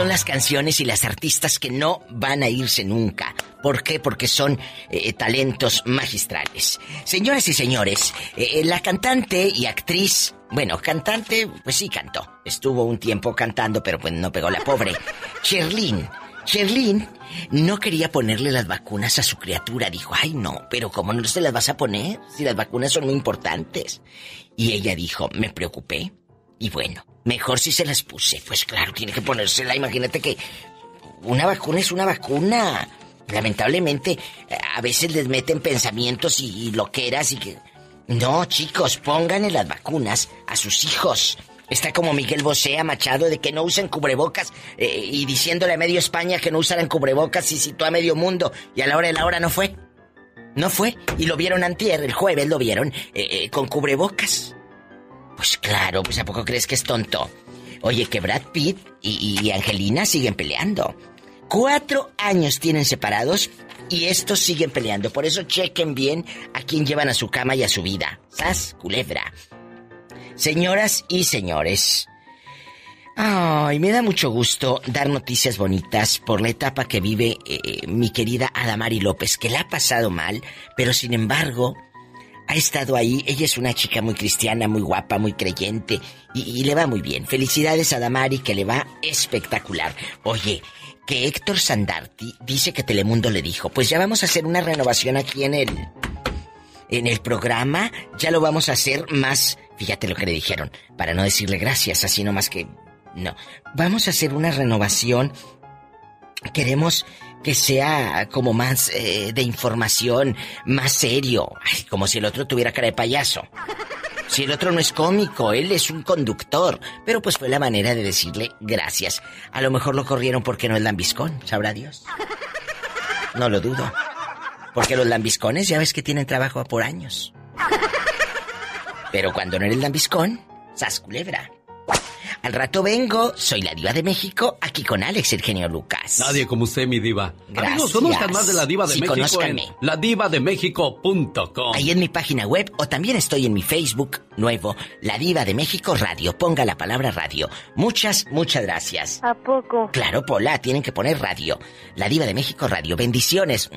Son las canciones y las artistas que no van a irse nunca. ¿Por qué? Porque son eh, talentos magistrales. Señoras y señores, eh, la cantante y actriz, bueno, cantante, pues sí cantó. Estuvo un tiempo cantando, pero pues no pegó la pobre. Sherlyn, Sherlyn no quería ponerle las vacunas a su criatura. Dijo, ay no, pero ¿cómo no se las vas a poner? Si las vacunas son muy importantes. Y ella dijo, me preocupé. Y bueno, mejor si se las puse. Pues claro, tiene que ponérsela. Imagínate que una vacuna es una vacuna. Lamentablemente, a veces les meten pensamientos y, loqueras y que... No, chicos, pónganle las vacunas a sus hijos. Está como Miguel Bosé Machado de que no usen cubrebocas eh, y diciéndole a medio España que no usaran cubrebocas y citó a medio mundo y a la hora de la hora no fue. No fue y lo vieron antier, el jueves lo vieron eh, eh, con cubrebocas. Pues claro, pues ¿a poco crees que es tonto? Oye, que Brad Pitt y, Angelina siguen peleando. Cuatro años tienen separados y estos siguen peleando. Por eso chequen bien a quién llevan a su cama y a su vida. ¡Sas, culebra! Señoras y señores, ay, me da mucho gusto dar noticias bonitas por la etapa que vive eh, mi querida Adamari López, que la ha pasado mal, pero sin embargo ha estado ahí. Ella es una chica muy cristiana, muy guapa, muy creyente y, le va muy bien. Felicidades a Adamari, que le va espectacular. Oye, que Héctor Sandarti dice que Telemundo le dijo, pues ya vamos a hacer una renovación aquí en el en el programa, ya lo vamos a hacer más Fíjate lo que le dijeron, para no decirle gracias, así nomás que... No, vamos a hacer una renovación. Queremos que sea como más eh, de información, más serio. Ay, como si el otro tuviera cara de payaso. Si el otro no es cómico, él es un conductor. Pero pues fue la manera de decirle gracias. A lo mejor lo corrieron porque no es lambiscón, sabrá Dios. No lo dudo. Porque los lambiscones ya ves que tienen trabajo por años. Pero cuando no eres lambiscón, sas culebra. Al rato vengo, soy la diva de México, aquí con Alex, el genio Lucas. Nadie como usted, mi diva. Gracias. Amigos, conozcan más de la diva de Sí, México en conózcanme. ladivademéxico.com. Ahí en mi página web o también estoy en mi Facebook nuevo, La Diva de México Radio. Ponga la palabra radio. Muchas, muchas gracias. ¿A poco? Claro, Pola, tienen que poner radio. La Diva de México Radio. Bendiciones.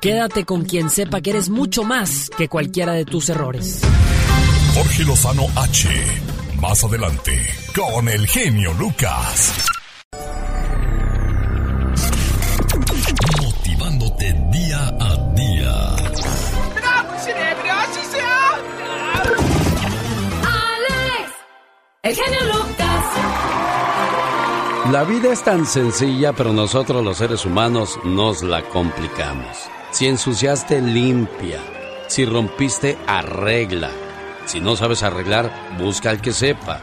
Quédate con quien sepa que eres mucho más que cualquiera de tus errores. Jorge Lozano H. Más adelante, con el genio Lucas. Motivándote día a día. Alex, el genio Lucas. La vida es tan sencilla, pero nosotros los seres humanos nos la complicamos. Si ensuciaste, limpia. Si rompiste, arregla. Si no sabes arreglar, busca al que sepa.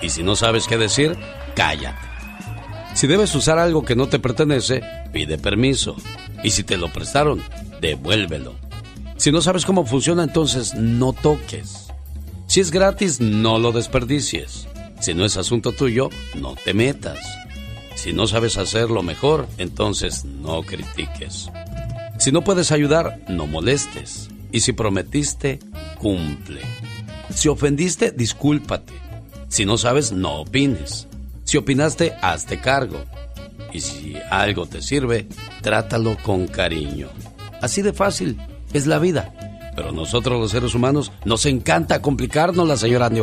Y si no sabes qué decir, cállate. Si debes usar algo que no te pertenece, pide permiso. Y si te lo prestaron, devuélvelo. Si no sabes cómo funciona, entonces no toques. Si es gratis, no lo desperdicies. Si no es asunto tuyo, no te metas. Si no sabes hacerlo mejor, entonces no critiques. Si no puedes ayudar, no molestes. Y si prometiste, cumple. Si ofendiste, discúlpate. Si no sabes, no opines. Si opinaste, hazte cargo. Y si algo te sirve, trátalo con cariño. Así de fácil es la vida. Pero nosotros los seres humanos nos encanta complicarnos la señora Andy.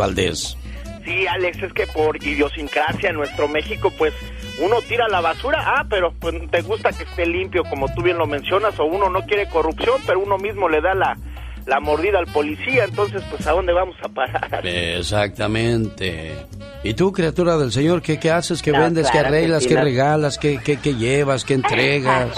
Sí, Alex, es que por idiosincrasia en nuestro México, pues uno tira la basura, ah, pero pues te gusta que esté limpio, como tú bien lo mencionas, o uno no quiere corrupción, pero uno mismo le da la, la mordida al policía, entonces pues a dónde vamos a parar. Exactamente. ¿Y tú, criatura del Señor, qué, qué haces, qué No, vendes, qué que arreglas, sí, qué no. regalas, qué, qué, qué llevas, qué entregas?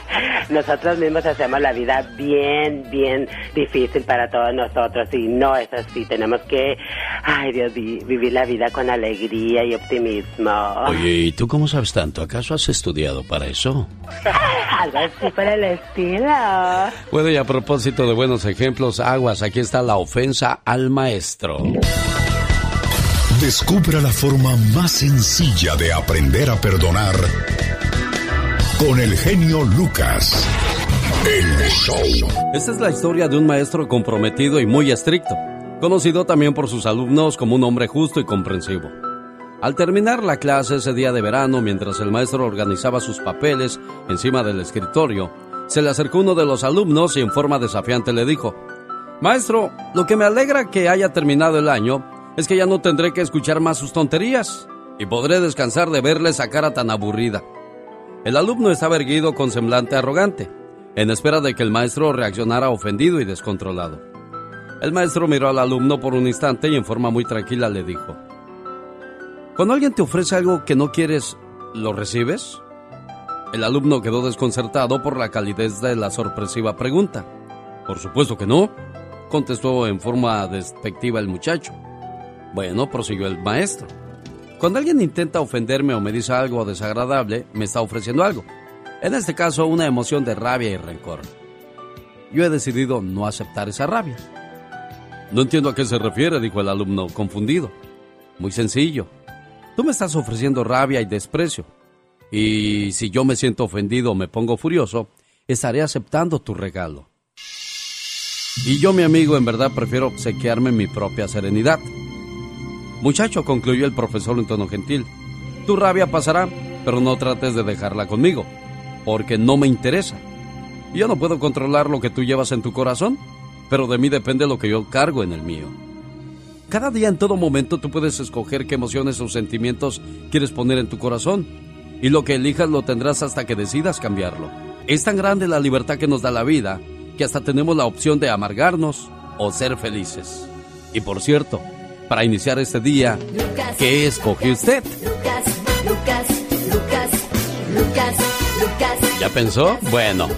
Nosotros mismos hacemos la vida bien, bien difícil para todos nosotros y no es así. Tenemos que, ay Dios, vi- vivir la vida con alegría y optimismo. Oye, ¿y tú cómo sabes tanto? ¿Acaso has estudiado para eso? Algo así por el estilo. Bueno, y a propósito de buenos ejemplos, aguas, aquí está la ofensa al maestro. Descubra la forma más sencilla de aprender a perdonar con el genio Lucas. El. Esta es la historia de un maestro comprometido y muy estricto, conocido también por sus alumnos como un hombre justo y comprensivo. Al terminar la clase ese día de verano, mientras el maestro organizaba sus papeles encima del escritorio, se le acercó uno de los alumnos y en forma desafiante le dijo, Maestro, lo que me alegra que haya terminado el año es que ya no tendré que escuchar más sus tonterías. y podré descansar de verle esa cara tan aburrida. El alumno estaba erguido con semblante arrogante, en espera de que el maestro reaccionara ofendido y descontrolado. El maestro miró al alumno por un instante y en forma muy tranquila le dijo, Cuando alguien te ofrece algo que no quieres, ¿lo recibes? El alumno quedó desconcertado por la calidez de la sorpresiva pregunta. Por supuesto que no, contestó en forma despectiva el muchacho. Bueno, prosiguió el maestro. Cuando alguien intenta ofenderme o me dice algo desagradable, me está ofreciendo algo. En este caso, una emoción de rabia y rencor. Yo he decidido no aceptar esa rabia. No entiendo a qué se refiere, dijo el alumno, confundido. Muy sencillo. Tú me estás ofreciendo rabia y desprecio. Y si yo me siento ofendido o me pongo furioso, estaré aceptando tu regalo. Y yo, mi amigo, en verdad prefiero obsequiarme mi propia serenidad. Muchacho, concluyó el profesor en tono gentil, tu rabia pasará, pero no trates de dejarla conmigo, porque no me interesa. Yo no puedo controlar lo que tú llevas en tu corazón, pero de mí depende lo que yo cargo en el mío. Cada día, en todo momento, tú puedes escoger qué emociones o sentimientos quieres poner en tu corazón, y lo que elijas lo tendrás hasta que decidas cambiarlo. Es tan grande la libertad que nos da la vida, que hasta tenemos la opción de amargarnos o ser felices. Y por cierto, para iniciar este día, ¿qué escoge usted? Lucas, Lucas, Lucas, Lucas, Lucas. ¿Ya pensó? Bueno.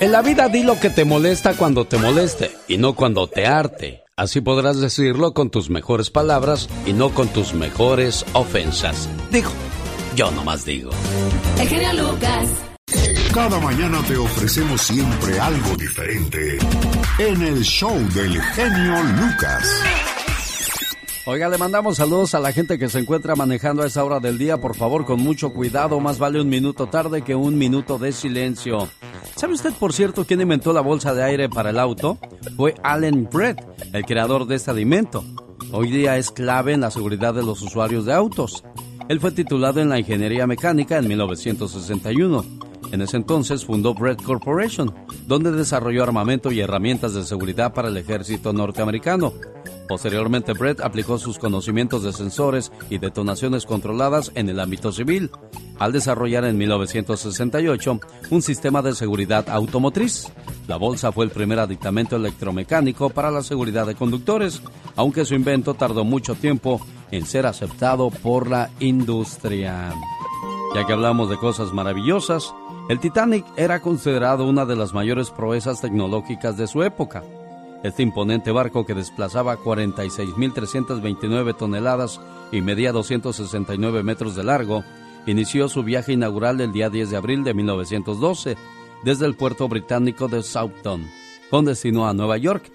En la vida di lo que te molesta cuando te moleste y no cuando te arte. Así podrás decirlo con tus mejores palabras y no con tus mejores ofensas. Digo, yo nomás digo. El genio Lucas. Cada mañana te ofrecemos siempre algo diferente en el show del genio Lucas. Oiga, le mandamos saludos a la gente que se encuentra manejando a esa hora del día. Por favor, con mucho cuidado. Más vale un minuto tarde que un minuto de silencio. ¿Sabe usted, por cierto, quién inventó la bolsa de aire para el auto? Fue Allen Brett, el creador de este alimento. Hoy día es clave en la seguridad de los usuarios de autos. Él fue titulado en la ingeniería mecánica en 1961. En ese entonces fundó Brett Corporation, donde desarrolló armamento y herramientas de seguridad para el ejército norteamericano. Posteriormente, Brett aplicó sus conocimientos de sensores y detonaciones controladas en el ámbito civil, al desarrollar en 1968 un sistema de seguridad automotriz. La bolsa fue el primer aditamento electromecánico para la seguridad de conductores, aunque su invento tardó mucho tiempo en ser aceptado por la industria. Ya que hablamos de cosas maravillosas, el Titanic era considerado una de las mayores proezas tecnológicas de su época. Este imponente barco que desplazaba 46.329 toneladas y medía 269 metros de largo, inició su viaje inaugural el día 10 de abril de 1912 desde el puerto británico de Southampton, con destino a Nueva York.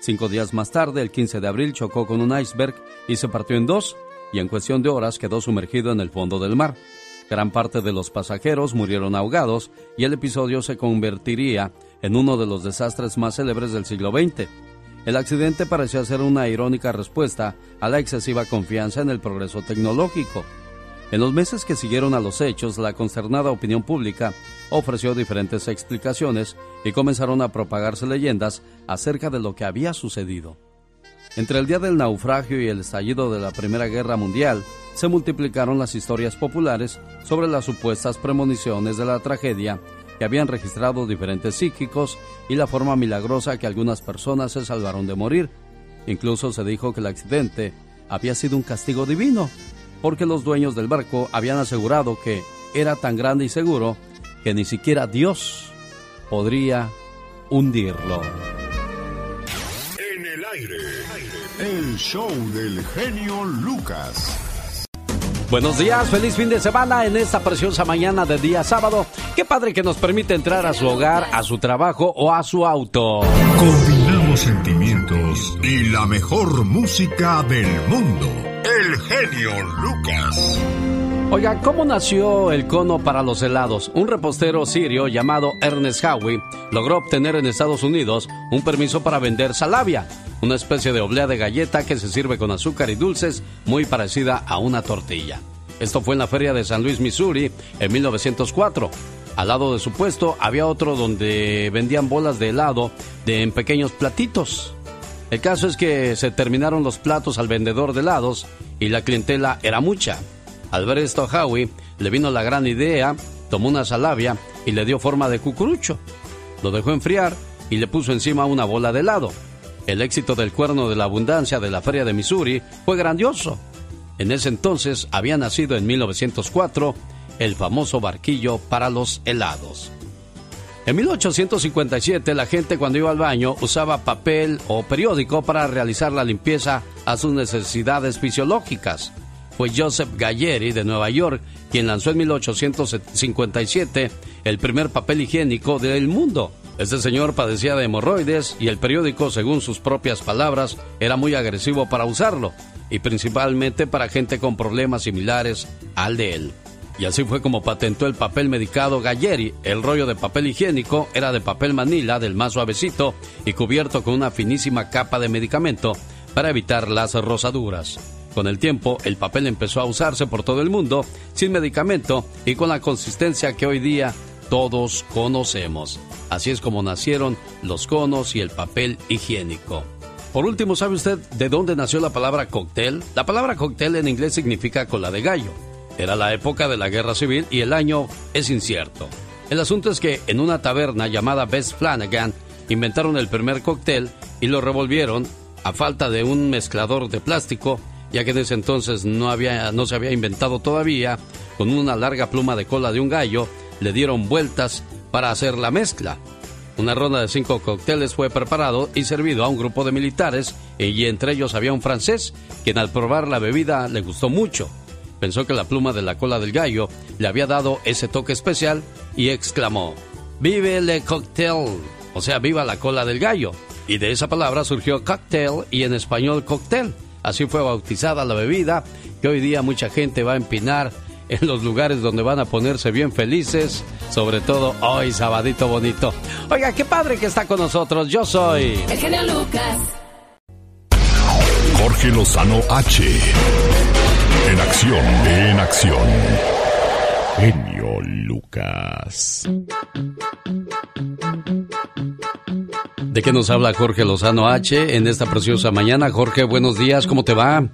Cinco días más tarde, el 15 de abril, chocó con un iceberg y se partió en dos, y en cuestión de horas quedó sumergido en el fondo del mar. Gran parte de los pasajeros murieron ahogados y el episodio se convertiría en uno de los desastres más célebres del siglo XX. El accidente parecía ser una irónica respuesta a la excesiva confianza en el progreso tecnológico. En los meses que siguieron a los hechos, la consternada opinión pública ofreció diferentes explicaciones y comenzaron a propagarse leyendas acerca de lo que había sucedido. Entre el día del naufragio y el estallido de la Primera Guerra Mundial, se multiplicaron las historias populares sobre las supuestas premoniciones de la tragedia habían registrado diferentes psíquicos y la forma milagrosa que algunas personas se salvaron de morir. Incluso se dijo que el accidente había sido un castigo divino, porque los dueños del barco habían asegurado que era tan grande y seguro que ni siquiera Dios podría hundirlo. En el aire, el show del genio Lucas. Buenos días, feliz fin de semana en esta preciosa mañana de día sábado. Qué padre que nos permite entrar a su hogar, a su trabajo o a su auto. Combinamos sentimientos y la mejor música del mundo. El genio Lucas. Oiga, ¿cómo nació el cono para los helados? Un repostero sirio llamado Ernest Howie logró obtener en Estados Unidos un permiso para vender salavia, una especie de oblea de galleta que se sirve con azúcar y dulces, muy parecida a una tortilla. Esto fue en la feria de San Luis, Missouri, en 1904. Al lado de su puesto había otro donde vendían bolas de helado de en pequeños platitos. El caso es que se terminaron los platos al vendedor de helados y la clientela era mucha. Al ver esto a Howie le vino la gran idea, tomó una salavia y le dio forma de cucurucho. Lo dejó enfriar y le puso encima una bola de helado. El éxito del cuerno de la abundancia de la feria de Missouri fue grandioso. En ese entonces había nacido en 1904 el famoso barquillo para los helados. En 1857 la gente cuando iba al baño usaba papel o periódico para realizar la limpieza a sus necesidades fisiológicas. Fue Joseph Gallieri de Nueva York quien lanzó en 1857 el primer papel higiénico del mundo. Este señor padecía de hemorroides y el periódico, según sus propias palabras, era muy agresivo para usarlo y principalmente para gente con problemas similares al de él. Y así fue como patentó el papel medicado Gallieri. El rollo de papel higiénico era de papel manila del más suavecito y cubierto con una finísima capa de medicamento para evitar las rosaduras. Con el tiempo, el papel empezó a usarse por todo el mundo sin medicamento y con la consistencia que hoy día todos conocemos. Así es como nacieron los conos y el papel higiénico. Por último, ¿sabe usted de dónde nació la palabra cóctel? La palabra cóctel en inglés significa cola de gallo. Era la época de la guerra civil y el año es incierto. El asunto es que en una taberna llamada Best Flanagan inventaron el primer cóctel y lo revolvieron a falta de un mezclador de plástico, ya que en ese entonces no, había, no se había inventado todavía, con una larga pluma de cola de un gallo, le dieron vueltas para hacer la mezcla. Una ronda de cinco cócteles fue preparado y servido a un grupo de militares y entre ellos había un francés, quien al probar la bebida le gustó mucho. Pensó que la pluma de la cola del gallo le había dado ese toque especial y exclamó, ¡Vive le cocktail! O sea, viva la cola del gallo. Y de esa palabra surgió cocktail y en español cóctel. Así fue bautizada la bebida que hoy día mucha gente va a empinar en los lugares donde van a ponerse bien felices, sobre todo hoy, sabadito bonito. Oiga, qué padre que está con nosotros. Yo soy. El genio Lucas. Jorge Lozano H. En acción, en acción. Genio Lucas. ¿De qué nos habla Jorge Lozano H en esta preciosa mañana? Jorge, buenos días, ¿cómo te va?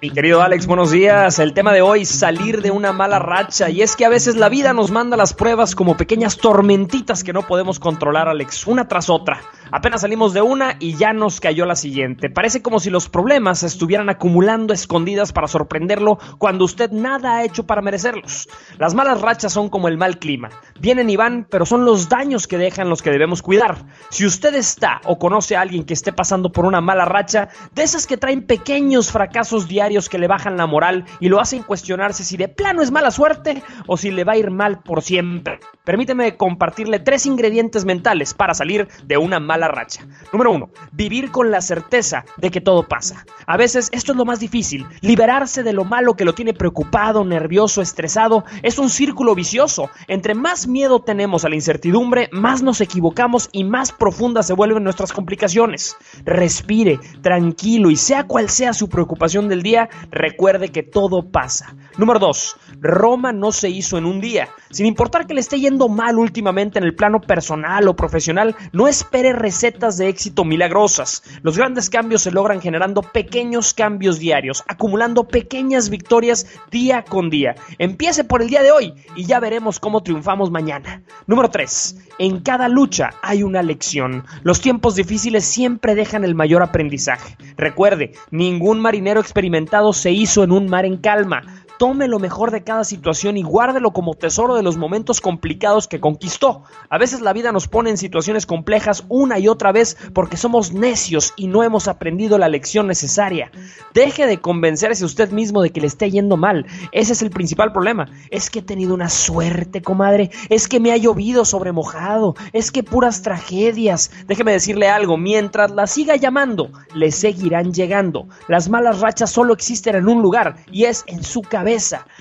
Mi querido Alex, buenos días. El tema de hoy, salir de una mala racha. Y es que a veces la vida nos manda las pruebas como pequeñas tormentitas que no podemos controlar, Alex, una tras otra. Apenas salimos de una y ya nos cayó la siguiente. Parece como si los problemas estuvieran acumulando escondidas para sorprenderlo cuando usted nada ha hecho para merecerlos. Las malas rachas son como el mal clima. Vienen y van, pero son los daños que dejan los que debemos cuidar. Si usted está o conoce a alguien que esté pasando por una mala racha, de esas que traen pequeños fracasos diarios que le bajan la moral y lo hacen cuestionarse si de plano es mala suerte o si le va a ir mal por siempre. Permíteme compartirle tres ingredientes mentales para salir de una mala racha. Número uno, vivir con la certeza de que todo pasa. A veces esto es lo más difícil. Liberarse de lo malo que lo tiene preocupado, nervioso, estresado, es un círculo vicioso. Entre más miedo tenemos a la incertidumbre, más nos equivocamos y más profundas se vuelven nuestras complicaciones. Respire, tranquilo y sea cual sea su preocupación del día, recuerde que todo pasa. Número 2. Roma no se hizo en un día. Sin importar que le esté yendo mal últimamente en el plano personal o profesional, no espere recetas de éxito milagrosas. Los grandes cambios se logran generando pequeños cambios diarios, acumulando pequeñas victorias día con día. Empiece por el día de hoy y ya veremos cómo triunfamos mañana. Número 3. En cada lucha hay una lección. Los tiempos difíciles siempre dejan el mayor aprendizaje. Recuerde, ningún marinero experimentado se hizo en un mar en calma. Tome lo mejor de cada situación y guárdelo como tesoro de los momentos complicados que conquistó. A veces la vida nos pone en situaciones complejas una y otra vez porque somos necios y no hemos aprendido la lección necesaria. Deje de convencerse usted mismo de que le esté yendo mal. Ese es el principal problema. Es que he tenido una suerte, comadre. Es que me ha llovido sobre mojado. Es que puras tragedias. Déjeme decirle algo. Mientras la siga llamando, le seguirán llegando. Las malas rachas solo existen en un lugar y es en su cabeza.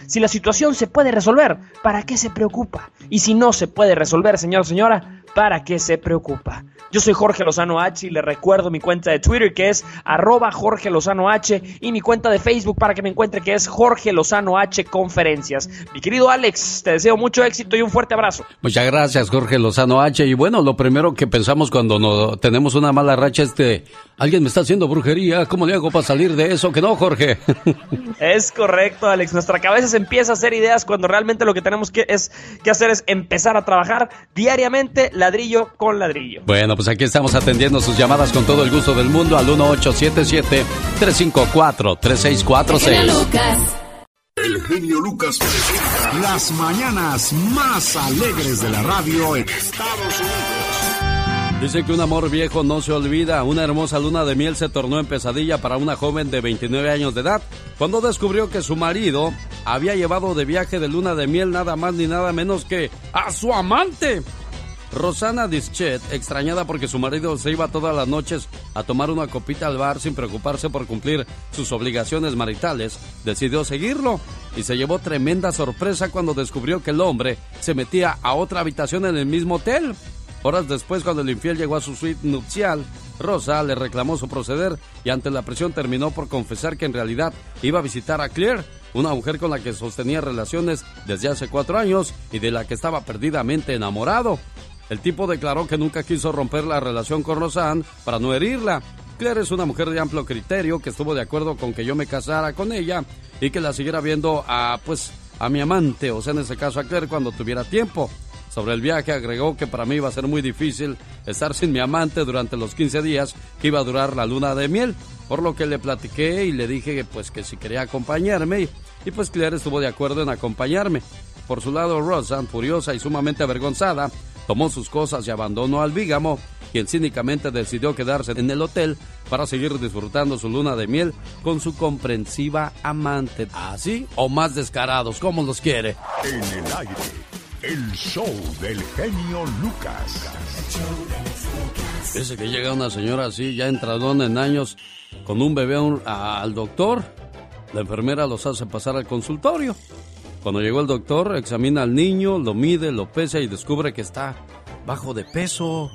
Si la situación se puede resolver, ¿para qué se preocupa? Y si no se puede resolver, señor señora, ¿para qué se preocupa? Yo soy Jorge Lozano H y le recuerdo mi cuenta de Twitter que es arroba Jorge Lozano H y mi cuenta de Facebook para que me encuentre que es Jorge Lozano H Conferencias. Mi querido Alex, te deseo mucho éxito y un fuerte abrazo. Muchas gracias Jorge Lozano H. Y bueno, lo primero que pensamos cuando no, tenemos una mala racha es que alguien me está haciendo brujería. ¿Cómo le hago para salir de eso? Que no, Jorge. Es correcto, Alex. Nuestra cabeza se empieza a hacer ideas cuando realmente lo que tenemos que, es, que hacer es empezar a trabajar diariamente ladrillo con ladrillo. Bueno, pues aquí estamos atendiendo sus llamadas con todo el gusto del mundo al 1877-354-3646. El genio Lucas presenta las mañanas más alegres de la radio en Estados Unidos. Dice que un amor viejo no se olvida. Una hermosa luna de miel se tornó en pesadilla para una joven de 29 años de edad cuando descubrió que su marido había llevado de viaje de luna de miel nada más ni nada menos que a su amante. Rosana Dischet, extrañada porque su marido se iba todas las noches a tomar una copita al bar sin preocuparse por cumplir sus obligaciones maritales, decidió seguirlo y se llevó tremenda sorpresa cuando descubrió que el hombre se metía a otra habitación en el mismo hotel. Horas después, cuando el infiel llegó a su suite nupcial, Rosa le reclamó su proceder y ante la presión terminó por confesar que en realidad iba a visitar a Claire, una mujer con la que sostenía relaciones desde hace cuatro años y de la que estaba perdidamente enamorado. El tipo declaró que nunca quiso romper la relación con Rosanne para no herirla. Claire es una mujer de amplio criterio que estuvo de acuerdo con que yo me casara con ella y que la siguiera viendo a, pues, a mi amante, o sea, en ese caso a Claire cuando tuviera tiempo. Sobre el viaje agregó que para mí iba a ser muy difícil estar sin mi amante durante los 15 días que iba a durar la luna de miel, por lo que le platiqué y le dije pues que si quería acompañarme y pues Claire estuvo de acuerdo en acompañarme. Por su lado, Rosanne, furiosa y sumamente avergonzada, tomó sus cosas y abandonó al Vígamo, quien cínicamente decidió quedarse en el hotel para seguir disfrutando su luna de miel con su comprensiva amante. Así o más descarados, como los quiere. En el aire, el show del genio Lucas. Dice que llega una señora así, ya entradona en años, con un bebé a un- a- al doctor. La enfermera los hace pasar al consultorio. Cuando llegó el doctor, examina al niño, lo mide, lo pesa y descubre que está bajo de peso.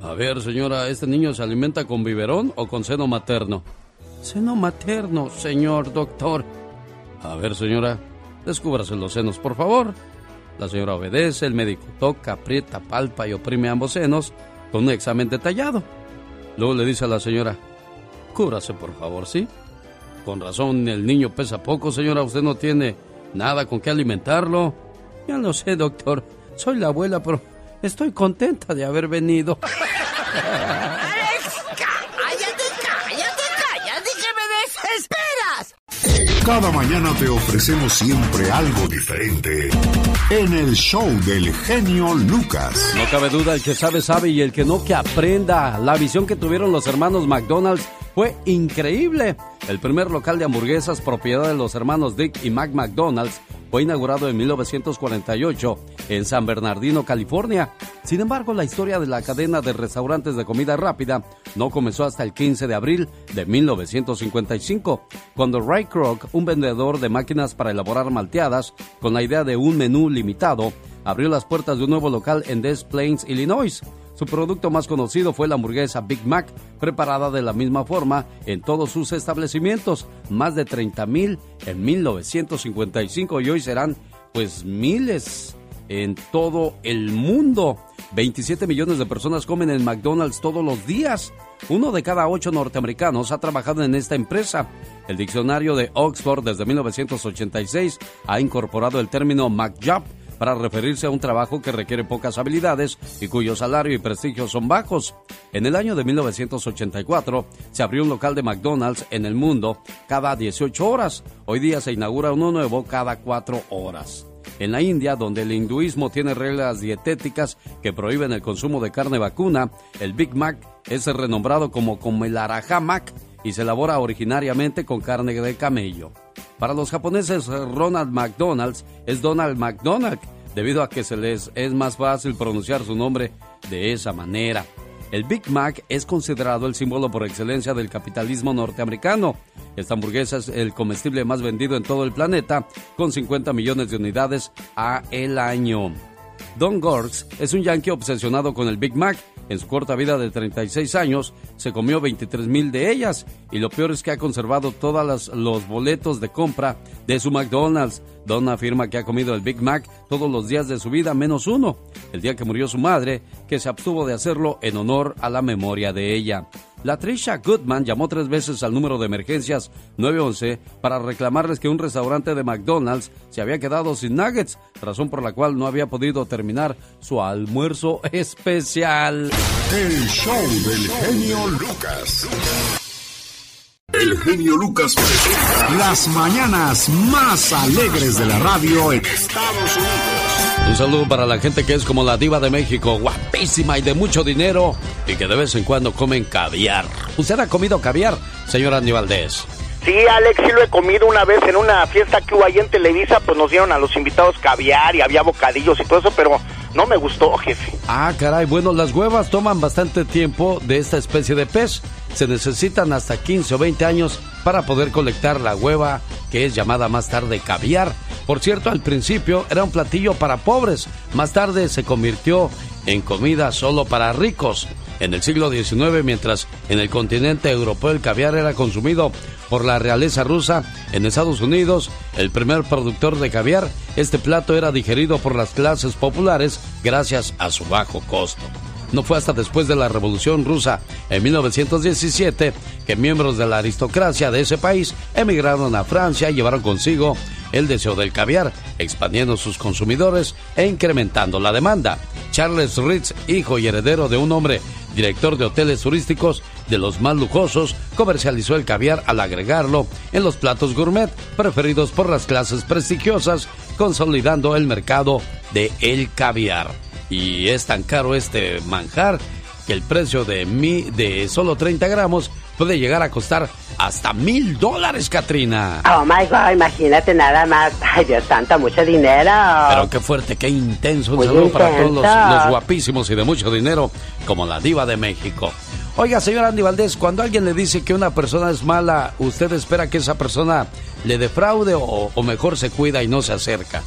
A ver, señora, ¿este niño se alimenta con biberón o con seno materno? Seno materno, señor doctor. A ver, señora, descúbrase los senos, por favor. La señora obedece, el médico toca, aprieta, palpa y oprime ambos senos con un examen detallado. Luego le dice a la señora, cúbrase, por favor, ¿sí? Con razón, el niño pesa poco, señora, usted no tiene nada con qué alimentarlo. Ya lo sé, doctor. Soy la abuela, pero estoy contenta de haber venido. ¡Alex! ¡Cállate, cállate, cállate! ¡Que me desesperas! Cada mañana te ofrecemos siempre algo diferente en el show del genio Lucas. No cabe duda, el que sabe, sabe y el que no, que aprenda. La visión que tuvieron los hermanos McDonald's fue increíble. El primer local de hamburguesas, propiedad de los hermanos Dick y Mac McDonald's, fue inaugurado en 1948 en San Bernardino, California. Sin embargo, la historia de la cadena de restaurantes de comida rápida no comenzó hasta el 15 de abril de 1955, cuando Ray Kroc, un vendedor de máquinas para elaborar malteadas, con la idea de un menú limitado, abrió las puertas de un nuevo local en Des Plaines, Illinois. Su producto más conocido fue la hamburguesa Big Mac, preparada de la misma forma en todos sus establecimientos, más de 30 mil en 1955 y hoy serán pues miles en todo el mundo. 27 millones de personas comen en McDonald's todos los días. Uno de cada ocho norteamericanos ha trabajado en esta empresa. El diccionario de Oxford desde 1986 ha incorporado el término McJob para referirse a un trabajo que requiere pocas habilidades y cuyo salario y prestigio son bajos. En el año de 1984 se abrió un local de McDonald's en el mundo cada 18 horas. Hoy día se inaugura uno nuevo cada 4 horas. En la India, donde el hinduismo tiene reglas dietéticas que prohíben el consumo de carne vacuna, el Big Mac es renombrado como Komelarajá Mac y se elabora originariamente con carne de camello. Para los japoneses, Ronald McDonald's es Donald McDonald, debido a que se les es más fácil pronunciar su nombre de esa manera. El Big Mac es considerado el símbolo por excelencia del capitalismo norteamericano. Esta hamburguesa es el comestible más vendido en todo el planeta, con 50 millones de unidades a el año. Don Gorks es un yankee obsesionado con el Big Mac. En su corta vida de 36 años, se comió 23 mil de ellas. Y lo peor es que ha conservado todos los boletos de compra de su McDonald's. Don afirma que ha comido el Big Mac todos los días de su vida, menos uno, el día que murió su madre, que se abstuvo de hacerlo en honor a la memoria de ella. La Trisha Goodman llamó tres veces al número de emergencias 911 para reclamarles que un restaurante de McDonald's se había quedado sin nuggets, razón por la cual no había podido terminar su almuerzo especial. El show del genio Lucas. El genio Lucas presenta las mañanas más alegres de la radio en Estados Unidos. Un saludo para la gente que es como la diva de México, guapísima y de mucho dinero y que de vez en cuando comen caviar. ¿Usted ha comido caviar, señor Andy Valdés? Sí, Alex, sí lo he comido una vez en una fiesta que hubo ahí en Televisa, pues nos dieron a los invitados caviar y había bocadillos y todo eso, pero no me gustó, jefe. Ah, caray, bueno, las huevas toman bastante tiempo de esta especie de pez. Se necesitan hasta 15 o 20 años para poder colectar la hueva, que es llamada más tarde caviar. Por cierto, al principio era un platillo para pobres, más tarde se convirtió en comida solo para ricos. En el siglo XIX, mientras en el continente europeo el caviar era consumido por la realeza rusa, en Estados Unidos, el primer productor de caviar, este plato era digerido por las clases populares gracias a su bajo costo. No fue hasta después de la Revolución Rusa, en 1917, que miembros de la aristocracia de ese país emigraron a Francia y llevaron consigo el deseo del caviar, expandiendo sus consumidores e incrementando la demanda. Charles Ritz, hijo y heredero de un hombre director de hoteles turísticos de los más lujosos, comercializó el caviar al agregarlo en los platos gourmet preferidos por las clases prestigiosas, consolidando el mercado de el caviar. Y es tan caro este manjar que el precio de, mi, de solo 30 gramos puede llegar a costar hasta mil dólares, Katrina. Oh my God, imagínate nada más. Ay, Dios santo, mucho dinero. Pero qué fuerte, qué intenso. Un Muy saludo para todos los, los guapísimos y de mucho dinero, como la diva de México. Oiga, señor Andy Valdés, cuando alguien le dice que una persona es mala, ¿usted espera que esa persona le defraude o, o mejor se cuida y no se acerca?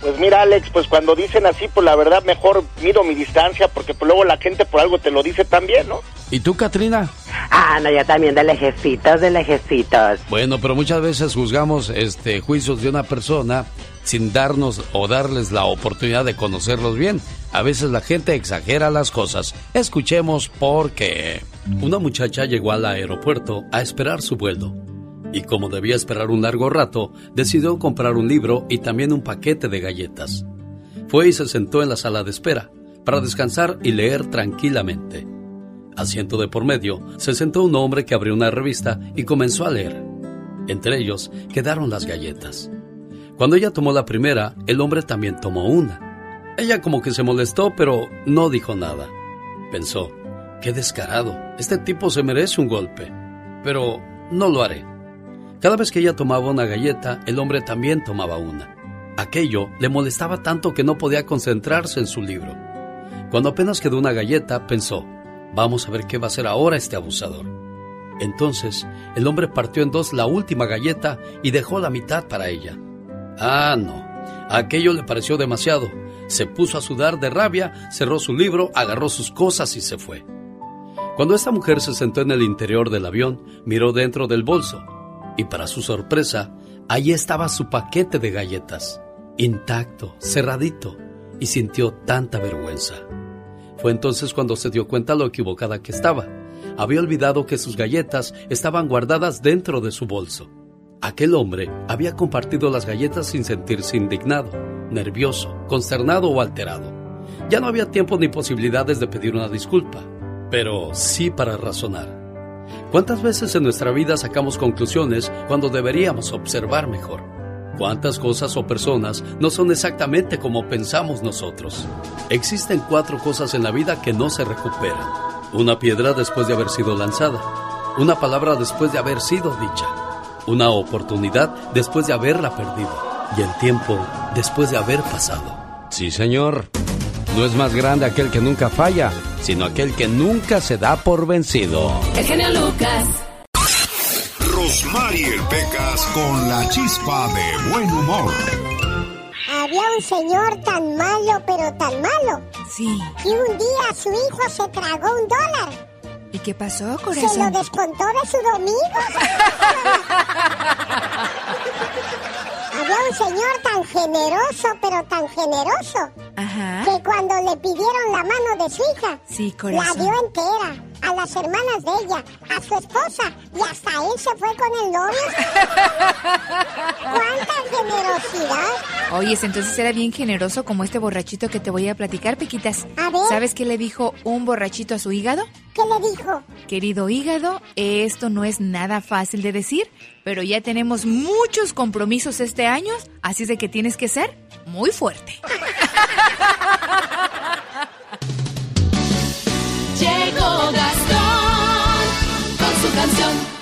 Pues mira, Alex, pues cuando dicen así, pues la verdad mejor mido mi distancia, porque pues luego la gente por algo te lo dice también, ¿no? ¿Y tú, Katrina? Ah, no, yo también de lejecitos, de lejecitos. Bueno, pero muchas veces juzgamos este juicios de una persona sin darnos o darles la oportunidad de conocerlos bien. A veces la gente exagera las cosas. Escuchemos por qué. Una muchacha llegó al aeropuerto a esperar su vuelo. Y como debía esperar un largo rato, decidió comprar un libro y también un paquete de galletas. Fue y se sentó en la sala de espera para descansar y leer tranquilamente. Asiento de por medio, se sentó un hombre que abrió una revista y comenzó a leer. Entre ellos quedaron las galletas. Cuando ella tomó la primera, el hombre también tomó una. Ella como que se molestó, pero no dijo nada. Pensó, qué descarado, este tipo se merece un golpe. Pero no lo haré. Cada vez que ella tomaba una galleta, el hombre también tomaba una. Aquello le molestaba tanto que no podía concentrarse en su libro. Cuando apenas quedó una galleta, pensó, vamos a ver qué va a hacer ahora este abusador. Entonces, el hombre partió en dos la última galleta y dejó la mitad para ella. Ah, no. Aquello le pareció demasiado. Se puso a sudar de rabia, cerró su libro, agarró sus cosas y se fue. Cuando esta mujer se sentó en el interior del avión, miró dentro del bolso y para su sorpresa, ahí estaba su paquete de galletas, intacto, cerradito, y sintió tanta vergüenza. Fue entonces cuando se dio cuenta lo equivocada que estaba. Había olvidado que sus galletas estaban guardadas dentro de su bolso. Aquel hombre había compartido las galletas sin sentirse indignado, nervioso, consternado o alterado. Ya no había tiempo ni posibilidades de pedir una disculpa, pero sí para razonar. ¿Cuántas veces en nuestra vida sacamos conclusiones cuando deberíamos observar mejor? ¿Cuántas cosas o personas no son exactamente como pensamos nosotros? Existen cuatro cosas en la vida que no se recuperan. Una piedra después de haber sido lanzada. Una palabra después de haber sido dicha. Una oportunidad después de haberla perdido. Y el tiempo después de haber pasado. Sí, señor. No es más grande aquel que nunca falla, sino aquel que nunca se da por vencido. El genio Lucas. Rosmarie Pecas con la chispa de buen humor. Había un señor tan malo, pero tan malo. Sí. Y un día su hijo se tragó un dólar. ¿Y qué pasó, Se lo corazón? descontó de su domingo. Había un señor tan generoso, pero tan generoso, Ajá. que cuando le pidieron la mano de su hija, Sí, la corazón. dio entera a las hermanas de ella, a su esposa, y hasta él se fue con el novio. ¡Cuánta generosidad! Oyes, entonces era bien generoso como este borrachito que te voy a platicar, Pequitas. A ver. ¿Sabes qué le dijo un borrachito a su hígado? ¿Qué le dijo? Querido hígado, esto no es nada fácil de decir, pero ya tenemos muchos compromisos este año, así es de que tienes que ser muy fuerte. Gastón con su canción.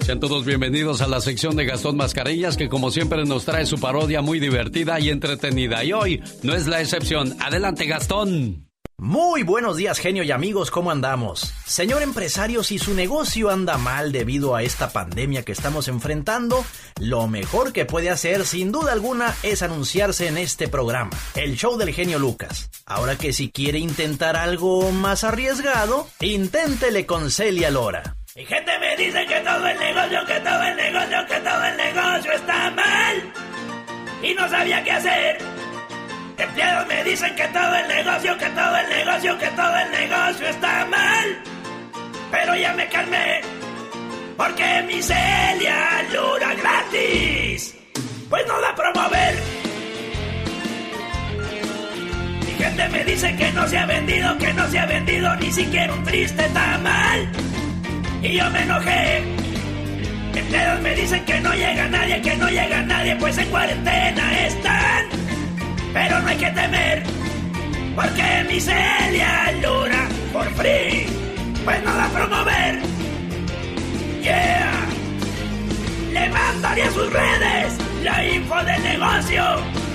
Sean todos bienvenidos a la sección de Gastón Mascarillas que como siempre nos trae su parodia muy divertida y entretenida. Y hoy no es la excepción. Adelante Gastón. Muy buenos días, genio y amigos, ¿cómo andamos? Señor empresario, si su negocio anda mal debido a esta pandemia que estamos enfrentando, lo mejor que puede hacer, sin duda alguna, es anunciarse en este programa, el show del genio Lucas. Ahora que si quiere intentar algo más arriesgado, inténtele con Celia Lora. Y gente me dice que todo el negocio, que todo el negocio, que todo el negocio está mal. Y no sabía qué hacer. Dicen que todo el negocio, que todo el negocio, que todo el negocio está mal. Pero ya me calmé. Porque mi Celia Lura gratis. Pues no da a promover. Mi gente me dice que no se ha vendido, que no se ha vendido ni siquiera un triste tamal. Y yo me enojé. Empleados me dicen que no llega nadie, que no llega nadie, pues en cuarentena están. Pero no hay que temer, porque mi Celia Lura por free, pues no da a promover. Yeah. Levantaría sus redes, la info del negocio,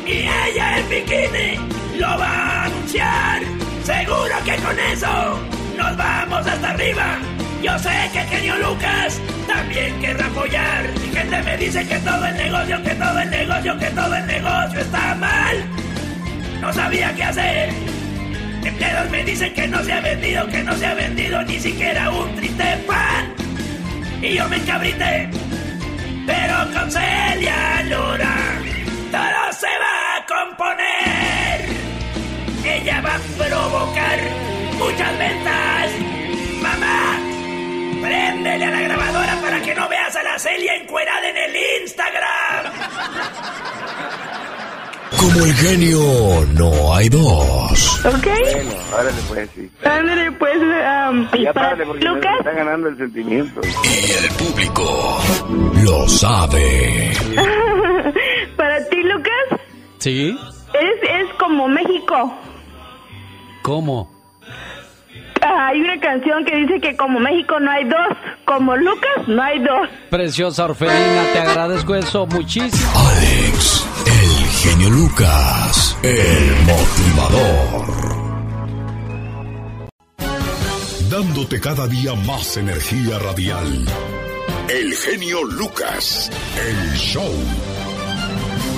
y ella en bikini lo va a anunciar. Seguro que con eso nos vamos hasta arriba. Yo sé que el genio Lucas también querrá apoyar. Mi gente me dice que todo el negocio, que todo el negocio, que todo el negocio está mal. No sabía qué hacer. Empleados me dicen que no se ha vendido, que no se ha vendido ni siquiera un triste pan. Y yo me encabrité. Pero con Celia Lura todo se va a componer. Ella va a provocar muchas ventas. Mamá, préndele a la grabadora para que no veas a la Celia encuerada en el Instagram. Como el genio, no hay dos. ¿Ok? Bueno, órale pues, sí. Ándale, pues, um, y Ya para párale porque me Lucas, está ganando el sentimiento. Y el público lo sabe. para ti, Lucas, ¿Sí? eres, es como México. ¿Cómo? Ah, hay una canción que dice que como México no hay dos, como Lucas no hay dos. Preciosa Orfelina, te agradezco eso muchísimo. Alex, genio Lucas, el motivador. Dándote cada día más energía radial. El genio Lucas, el show.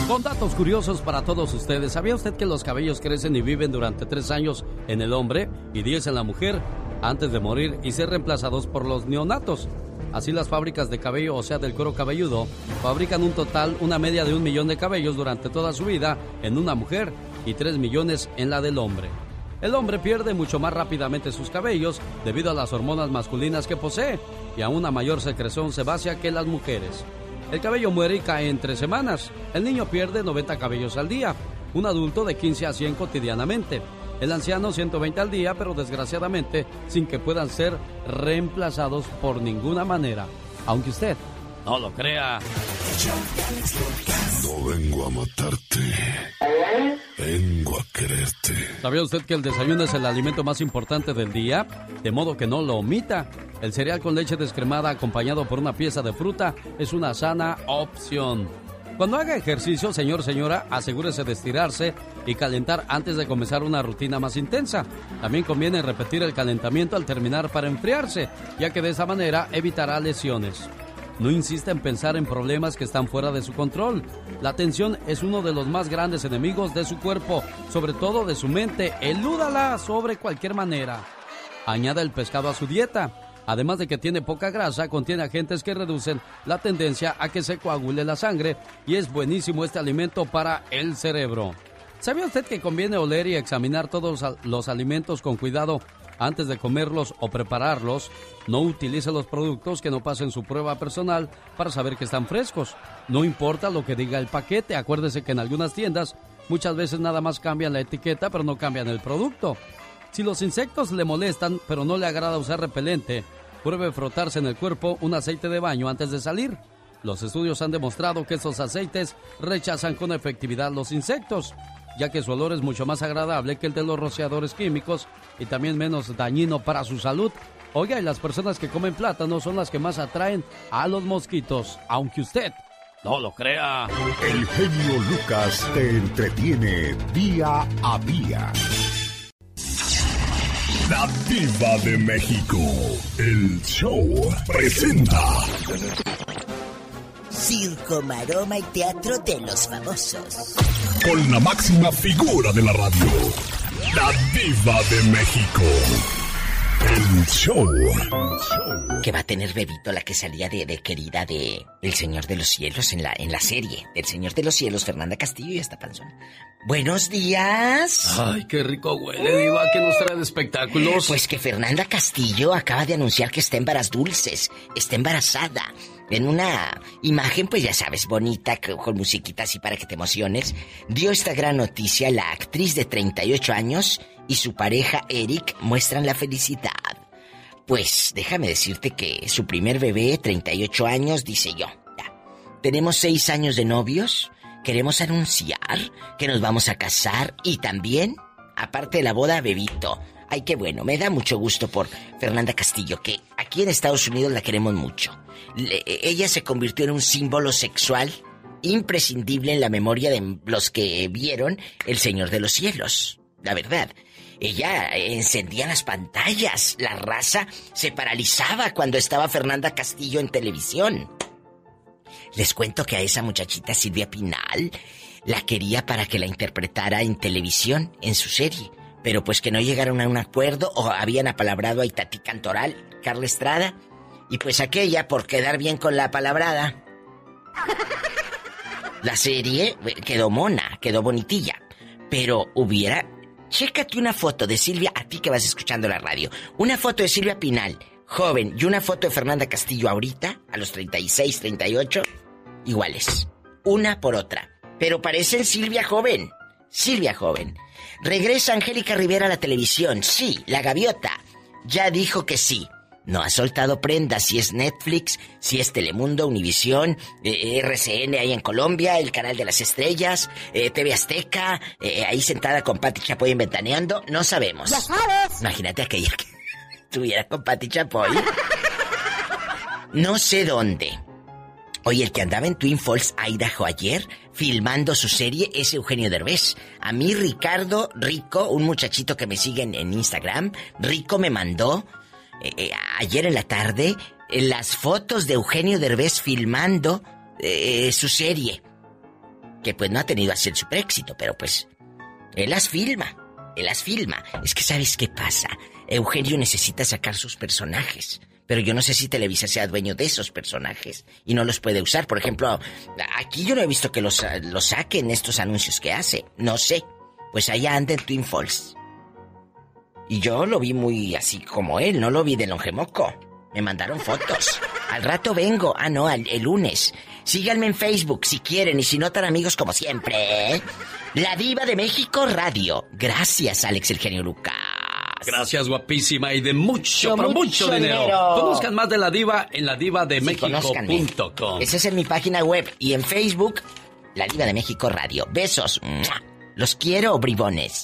Con datos curiosos para todos ustedes, ¿sabía usted que los cabellos crecen y viven durante tres años en el hombre y 10 en la mujer antes de morir y ser reemplazados por los neonatos? Así las fábricas de cabello, o sea, del cuero cabelludo, fabrican un total, una media de un millón de cabellos durante toda su vida en una mujer y tres millones en la del hombre. El hombre pierde mucho más rápidamente sus cabellos debido a las hormonas masculinas que posee y a una mayor secreción sebácea que las mujeres. El cabello muere y cae en tres semanas. El niño pierde 90 cabellos al día. Un adulto de 15 a 100 cotidianamente. El anciano 120 al día, pero desgraciadamente sin que puedan ser reemplazados por ninguna manera. Aunque usted no lo crea. No vengo a matarte, vengo a quererte. ¿Sabía usted que el desayuno es el alimento más importante del día? De modo que no lo omita. El cereal con leche descremada acompañado por una pieza de fruta es una sana opción. Cuando haga ejercicio, señor, señora, asegúrese de estirarse y calentar antes de comenzar una rutina más intensa. También conviene repetir el calentamiento al terminar para enfriarse, ya que de esa manera evitará lesiones. No insista en pensar en problemas que están fuera de su control. La tensión es uno de los más grandes enemigos de su cuerpo, sobre todo de su mente. Elúdala sobre cualquier manera. Añada el pescado a su dieta. Además de que tiene poca grasa, contiene agentes que reducen la tendencia a que se coagule la sangre y es buenísimo este alimento para el cerebro. ¿Sabía usted que conviene oler y examinar todos los alimentos con cuidado antes de comerlos o prepararlos? No utilice los productos que no pasen su prueba personal para saber que están frescos. No importa lo que diga el paquete, acuérdese que en algunas tiendas muchas veces nada más cambian la etiqueta pero no cambian el producto. Si los insectos le molestan pero no le agrada usar repelente, pruebe frotarse en el cuerpo un aceite de baño antes de salir. Los estudios han demostrado que esos aceites rechazan con efectividad los insectos, ya que su olor es mucho más agradable que el de los rociadores químicos y también menos dañino para su salud. Oiga, y las personas que comen plátano son las que más atraen a los mosquitos, aunque usted no lo crea. El genio Lucas te entretiene día a día. La Diva de México. El show presenta. Circo, maroma y teatro de los famosos. Con la máxima figura de la radio. La Diva de México. El show. Que va a tener bebito la que salía de, de querida de El Señor de los Cielos en la, en la serie. El Señor de los Cielos, Fernanda Castillo y esta panzona. Buenos días. Ay, qué rico huele, Diva, que nos trae de espectáculos. Pues que Fernanda Castillo acaba de anunciar que está en varas dulces, está embarazada. En una imagen, pues ya sabes, bonita, con musiquita así para que te emociones, dio esta gran noticia la actriz de 38 años y su pareja Eric muestran la felicidad. Pues déjame decirte que su primer bebé, 38 años, dice yo. Tenemos seis años de novios, queremos anunciar que nos vamos a casar y también, aparte de la boda, bebito. Ay, qué bueno, me da mucho gusto por Fernanda Castillo, que aquí en Estados Unidos la queremos mucho. Le- ella se convirtió en un símbolo sexual imprescindible en la memoria de los que vieron El Señor de los Cielos. La verdad, ella encendía las pantallas, la raza se paralizaba cuando estaba Fernanda Castillo en televisión. Les cuento que a esa muchachita Silvia Pinal la quería para que la interpretara en televisión, en su serie. Pero pues que no llegaron a un acuerdo o habían apalabrado a Itatí Cantoral, Carla Estrada. Y pues aquella, por quedar bien con la palabrada. La serie eh, quedó mona, quedó bonitilla. Pero hubiera... Chécate una foto de Silvia, a ti que vas escuchando la radio. Una foto de Silvia Pinal, joven, y una foto de Fernanda Castillo ahorita, a los 36, 38, iguales. Una por otra. Pero parecen Silvia joven. Silvia joven. Regresa Angélica Rivera a la televisión. Sí, la gaviota. Ya dijo que sí. No ha soltado prendas si es Netflix, si es Telemundo, Univisión, eh, RCN ahí en Colombia, el canal de las estrellas, eh, TV Azteca, eh, ahí sentada con Pati Chapoy en Ventaneando, no sabemos. Ya sabes. Imagínate aquella que estuviera con Pati Chapoy. No sé dónde. Oye, el que andaba en Twin Falls, Idaho ayer, filmando su serie, es Eugenio Derbez. A mí, Ricardo Rico, un muchachito que me sigue en, en Instagram, Rico me mandó eh, eh, ayer en la tarde eh, las fotos de Eugenio Derbez filmando su serie. Que pues no ha tenido así super éxito, pero pues él las filma. Él las filma. Es que sabes qué pasa. Eugenio necesita sacar sus personajes. Pero yo no sé si Televisa sea dueño de esos personajes y no los puede usar. Por ejemplo, aquí yo no he visto que los, los saquen estos anuncios que hace. No sé. Pues allá anda en Twin Falls. Y yo lo vi muy así como él, no lo vi de longemoco. Me mandaron fotos. Al rato vengo. Ah, no, al- el lunes. Síganme en Facebook si quieren y si no tan amigos como siempre. ¿eh? La Diva de México Radio. Gracias, Alex el genio Lucas. Gracias, guapísima, y de mucho, Mucho, pero mucho, mucho dinero. dinero. Conozcan más de la diva en Sí, conózcanme. ladivademexico.com. Esa es en mi página web y en Facebook, La Diva de México Radio. Besos. ¡Mua! Los quiero, bribones.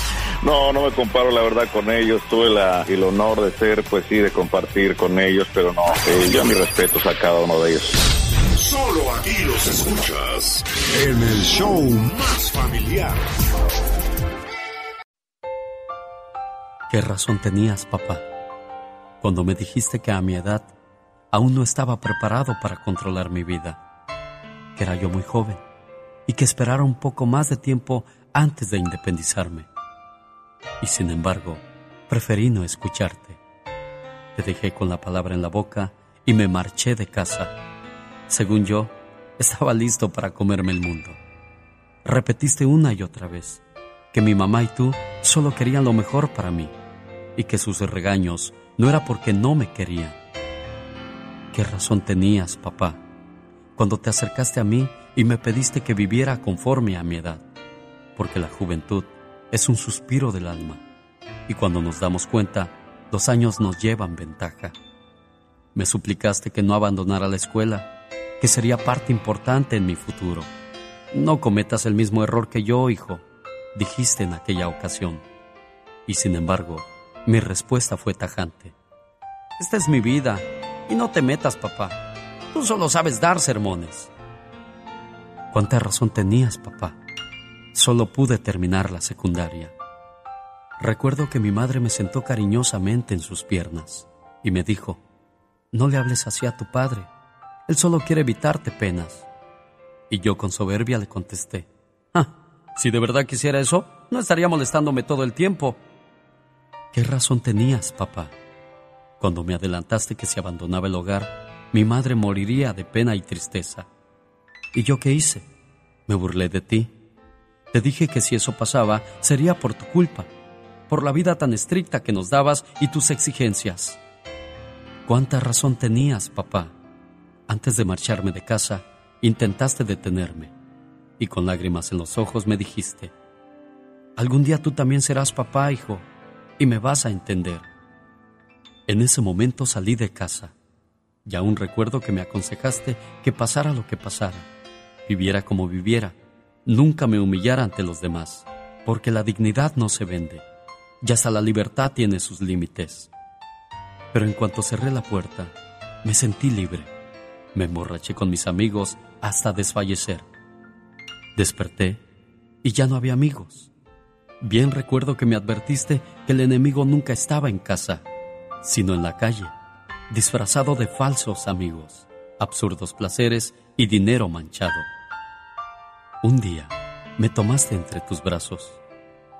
No, no me comparo la verdad con ellos. Tuve la, el honor de ser, pues sí, de compartir con ellos, pero no, eh, yo mis respetos a cada uno de ellos. Solo aquí los escuchas en el show más familiar. ¿Qué razón tenías, papá, cuando me dijiste que a mi edad aún no estaba preparado para controlar mi vida? Que era yo muy joven y que esperara un poco más de tiempo antes de independizarme. Y sin embargo, preferí no escucharte. Te dejé con la palabra en la boca y me marché de casa. Según yo, estaba listo para comerme el mundo. Repetiste una y otra vez que mi mamá y tú solo querían lo mejor para mí y que sus regaños no era porque no me querían. ¿Qué razón tenías, papá, cuando te acercaste a mí y me pediste que viviera conforme a mi edad? Porque la juventud es un suspiro del alma y cuando nos damos cuenta, los años nos llevan ventaja. Me suplicaste que no abandonara la escuela, que sería parte importante en mi futuro. No cometas el mismo error que yo, hijo, dijiste en aquella ocasión. Y sin embargo, mi respuesta fue tajante. Esta es mi vida y no te metas, papá. Tú solo sabes dar sermones. ¿Cuánta razón tenías, papá? Solo pude terminar la secundaria. Recuerdo que mi madre me sentó cariñosamente en sus piernas y me dijo, no le hables así a tu padre, él solo quiere evitarte penas. Y yo con soberbia le contesté, ah, si de verdad quisiera eso, no estaría molestándome todo el tiempo. ¿Qué razón tenías, papá? Cuando me adelantaste que si abandonaba el hogar, mi madre moriría de pena y tristeza. ¿Y yo qué hice? Me burlé de ti. Te dije que si eso pasaba, sería por tu culpa, por la vida tan estricta que nos dabas y tus exigencias. ¿Cuánta razón tenías, papá? Antes de marcharme de casa, intentaste detenerme y con lágrimas en los ojos me dijiste, algún día tú también serás papá, hijo, y me vas a entender. En ese momento salí de casa y aún recuerdo que me aconsejaste que pasara lo que pasara, viviera como viviera, nunca me humillara ante los demás, porque la dignidad no se vende, y hasta la libertad tiene sus límites. Pero en cuanto cerré la puerta, me sentí libre. Me emborraché con mis amigos hasta desfallecer. Desperté y ya no había amigos. Bien recuerdo que me advertiste que el enemigo nunca estaba en casa, sino en la calle, disfrazado de falsos amigos, absurdos placeres y dinero manchado. Un día me tomaste entre tus brazos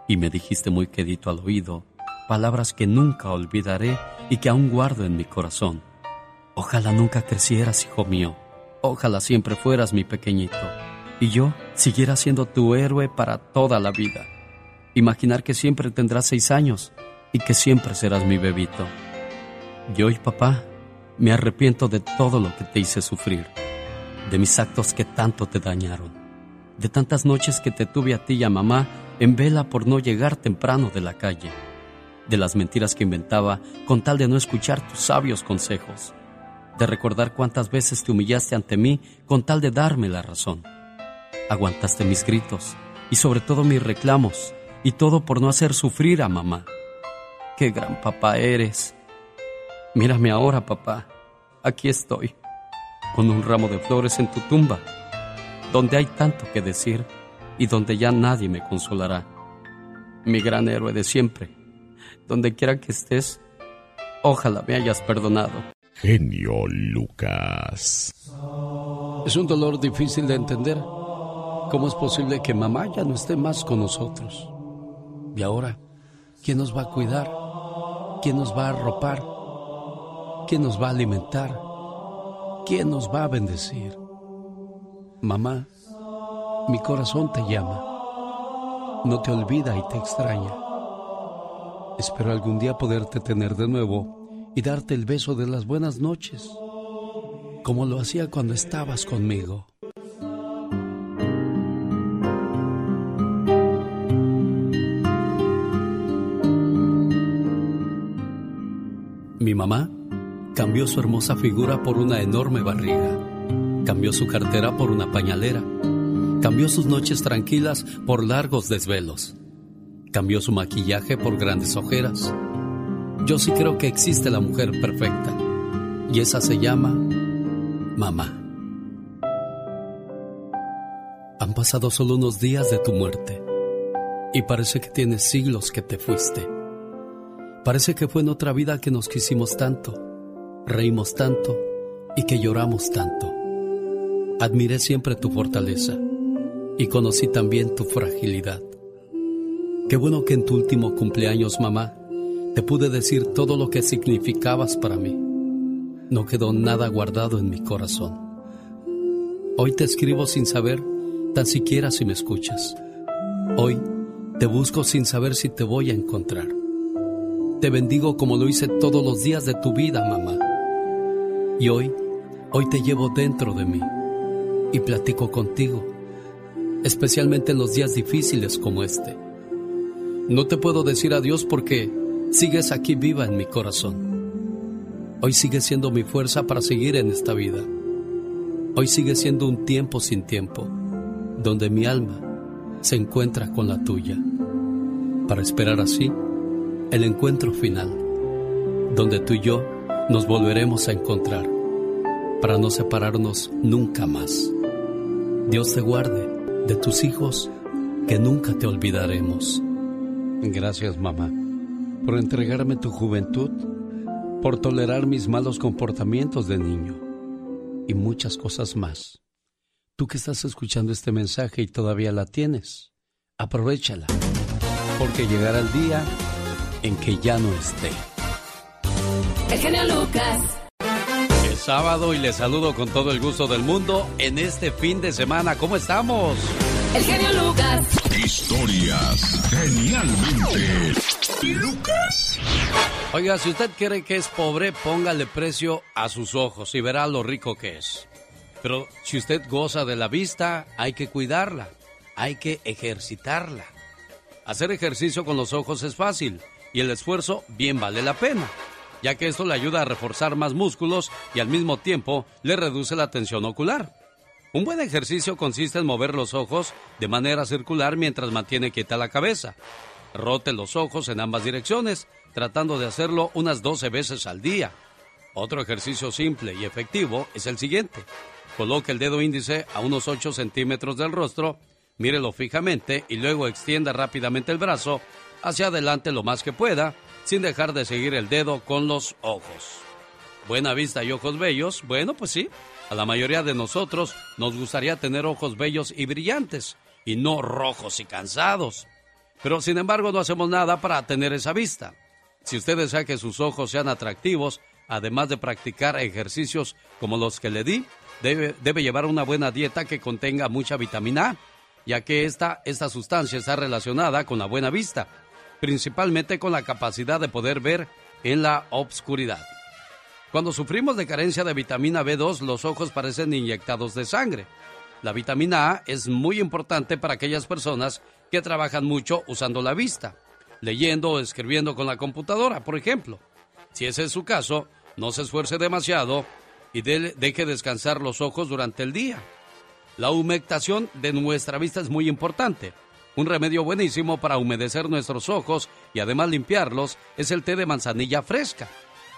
y me dijiste muy quedito al oído palabras que nunca olvidaré y que aún guardo en mi corazón. Ojalá nunca crecieras, hijo mío. Ojalá siempre fueras mi pequeñito y yo siguiera siendo tu héroe para toda la vida. Imaginar que siempre tendrás seis años y que siempre serás mi bebito. Y hoy, papá, me arrepiento de todo lo que te hice sufrir, de mis actos que tanto te dañaron, de tantas noches que te tuve a ti y a mamá en vela por no llegar temprano de la calle, de las mentiras que inventaba con tal de no escuchar tus sabios consejos, de recordar cuántas veces te humillaste ante mí con tal de darme la razón. Aguantaste mis gritos y sobre todo mis reclamos, y todo por no hacer sufrir a mamá. ¡Qué gran papá eres! Mírame ahora, papá. Aquí estoy, con un ramo de flores en tu tumba, donde hay tanto que decir y donde ya nadie me consolará. Mi gran héroe de siempre, donde quiera que estés, ojalá me hayas perdonado. Genio Lucas. Es un dolor difícil de entender. ¿Cómo es posible que mamá ya no esté más con nosotros? Y ahora, ¿quién nos va a cuidar? ¿Quién nos va a arropar? ¿Quién nos va a alimentar? ¿Quién nos va a bendecir? Mamá, mi corazón te llama. No te olvida y te extraña. Espero algún día poderte tener de nuevo y darte el beso de las buenas noches, como lo hacía cuando estabas conmigo. Mi mamá cambió su hermosa figura por una enorme barriga. Cambió su cartera por una pañalera. Cambió sus noches tranquilas por largos desvelos. Cambió su maquillaje por grandes ojeras. Yo sí creo que existe la mujer perfecta. Y esa se llama mamá. Han pasado solo unos días de tu muerte. Y parece que tienes siglos que te fuiste. Parece que fue en otra vida que nos quisimos tanto, reímos tanto y que lloramos tanto. Admiré siempre tu fortaleza y conocí también tu fragilidad. Qué bueno que en tu último cumpleaños, mamá, te pude decir todo lo que significabas para mí. No quedó nada guardado en mi corazón. Hoy te escribo sin saber tan siquiera si me escuchas. Hoy te busco sin saber si te voy a encontrar. Te bendigo como lo hice todos los días de tu vida, mamá. Y hoy, hoy te llevo dentro de mí y platico contigo, especialmente en los días difíciles como este. No te puedo decir adiós porque sigues aquí viva en mi corazón. Hoy sigues siendo mi fuerza para seguir en esta vida. Hoy sigue siendo un tiempo sin tiempo, donde mi alma se encuentra con la tuya, para esperar así el encuentro final, donde tú y yo nos volveremos a encontrar para no separarnos nunca más. Dios te guarde de tus hijos que nunca te olvidaremos. Gracias mamá por entregarme tu juventud, por tolerar mis malos comportamientos de niño y muchas cosas más. Tú que estás escuchando este mensaje y todavía la tienes, aprovechala, porque llegará el día en que ya no esté. El genio Lucas. Sábado y les saludo con todo el gusto del mundo en este fin de semana. ¿Cómo estamos? El genio Lucas. Historias genialmente Lucas. Oiga, si usted cree que es pobre, póngale precio a sus ojos y verá lo rico que es. Pero si usted goza de la vista, hay que cuidarla, hay que ejercitarla. Hacer ejercicio con los ojos es fácil y el esfuerzo bien vale la pena, ya que esto le ayuda a reforzar más músculos y al mismo tiempo le reduce la tensión ocular. Un buen ejercicio consiste en mover los ojos de manera circular mientras mantiene quieta la cabeza. Rote los ojos en ambas direcciones, tratando de hacerlo unas 12 veces al día. Otro ejercicio simple y efectivo es el siguiente. Coloque el dedo índice a unos 8 centímetros del rostro, mírelo fijamente y luego extienda rápidamente el brazo hacia adelante lo más que pueda, sin dejar de seguir el dedo con los ojos. Buena vista y ojos bellos, bueno, pues sí, a la mayoría de nosotros nos gustaría tener ojos bellos y brillantes, y no rojos y cansados. Pero sin embargo no hacemos nada para tener esa vista. Si usted desea que sus ojos sean atractivos, además de practicar ejercicios como los que le di, debe, llevar una buena dieta que contenga mucha vitamina A, ya que esta, esta sustancia está relacionada con la buena vista principalmente con la capacidad de poder ver en la obscuridad. Cuando sufrimos de carencia de vitamina B2, los ojos parecen inyectados de sangre. La vitamina A es muy importante para aquellas personas que trabajan mucho usando la vista, leyendo o escribiendo con la computadora, por ejemplo. Si ese es su caso, no se esfuerce demasiado y deje descansar los ojos durante el día. La humectación de nuestra vista es muy importante. Un remedio buenísimo para humedecer nuestros ojos y además limpiarlos es el té de manzanilla fresca.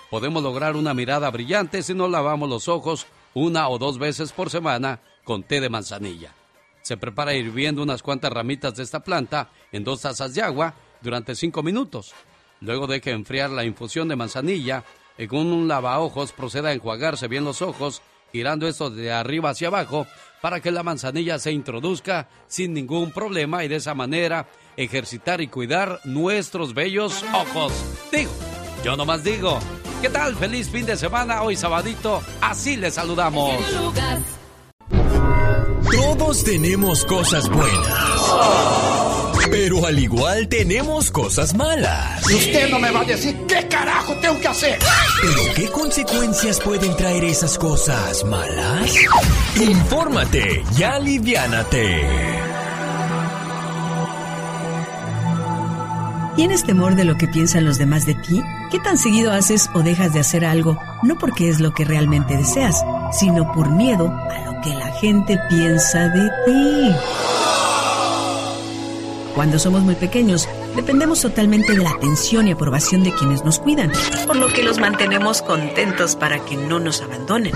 Podemos lograr una mirada brillante si nos lavamos los ojos una o dos veces por semana con té de manzanilla. Se prepara hirviendo unas cuantas ramitas de esta planta en dos tazas de agua durante cinco minutos. Luego deje enfriar la infusión de manzanilla y con un lavaojos proceda a enjuagarse bien los ojos, girando esto de arriba hacia abajo para que la manzanilla se introduzca sin ningún problema y de esa manera ejercitar y cuidar nuestros bellos ojos. Digo, yo nomás digo, ¿qué tal? Feliz fin de semana, hoy sabadito, así les saludamos. Todos tenemos cosas buenas. Pero al igual tenemos cosas malas. Y usted no me va a decir qué carajo tengo que hacer. ¿Pero qué consecuencias pueden traer esas cosas malas? Infórmate y aliviánate. ¿Tienes temor de lo que piensan los demás de ti? ¿Qué tan seguido haces o dejas de hacer algo no porque es lo que realmente deseas, sino por miedo a lo que la gente piensa de ti? Cuando somos muy pequeños, dependemos totalmente de la atención y aprobación de quienes nos cuidan, por lo que los mantenemos contentos para que no nos abandonen.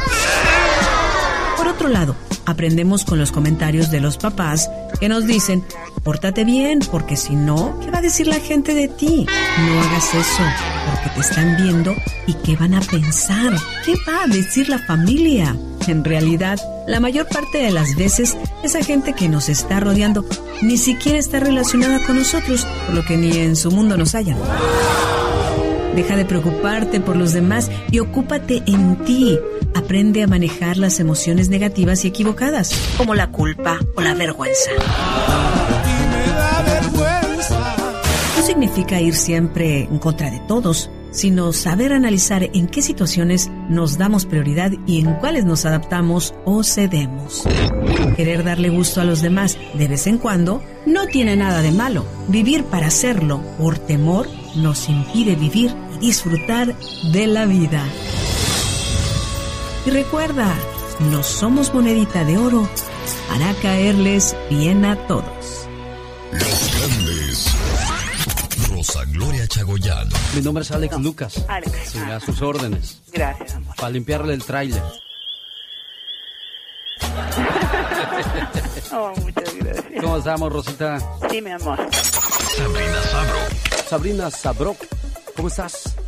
Por otro lado, aprendemos con los comentarios de los papás que nos dicen, pórtate bien, porque si no, ¿qué va a decir la gente de ti? No hagas eso, porque te están viendo y qué van a pensar, qué va a decir la familia. En realidad, la mayor parte de las veces, esa gente que nos está rodeando ni siquiera está relacionada con nosotros, por lo que ni en su mundo nos hallan. Deja de preocuparte por los demás y ocúpate en ti. Aprende a manejar las emociones negativas y equivocadas, como la culpa o la vergüenza. No significa ir siempre en contra de todos, sino saber analizar en qué situaciones nos damos prioridad y en cuáles nos adaptamos o cedemos. Querer darle gusto a los demás de vez en cuando no tiene nada de malo. Vivir para hacerlo por temor nos impide vivir y disfrutar de la vida. Y recuerda, no somos monedita de oro para caerles bien a todos. Mi nombre es Alex Lucas. Alex. Sí, a sus órdenes. Gracias, amor. Para limpiarle el tráiler. Oh, muchas gracias. ¿Cómo estamos, Rosita? Sí, mi amor. Sabrina Sabro. Sabrina Sabrok, ¿cómo estás?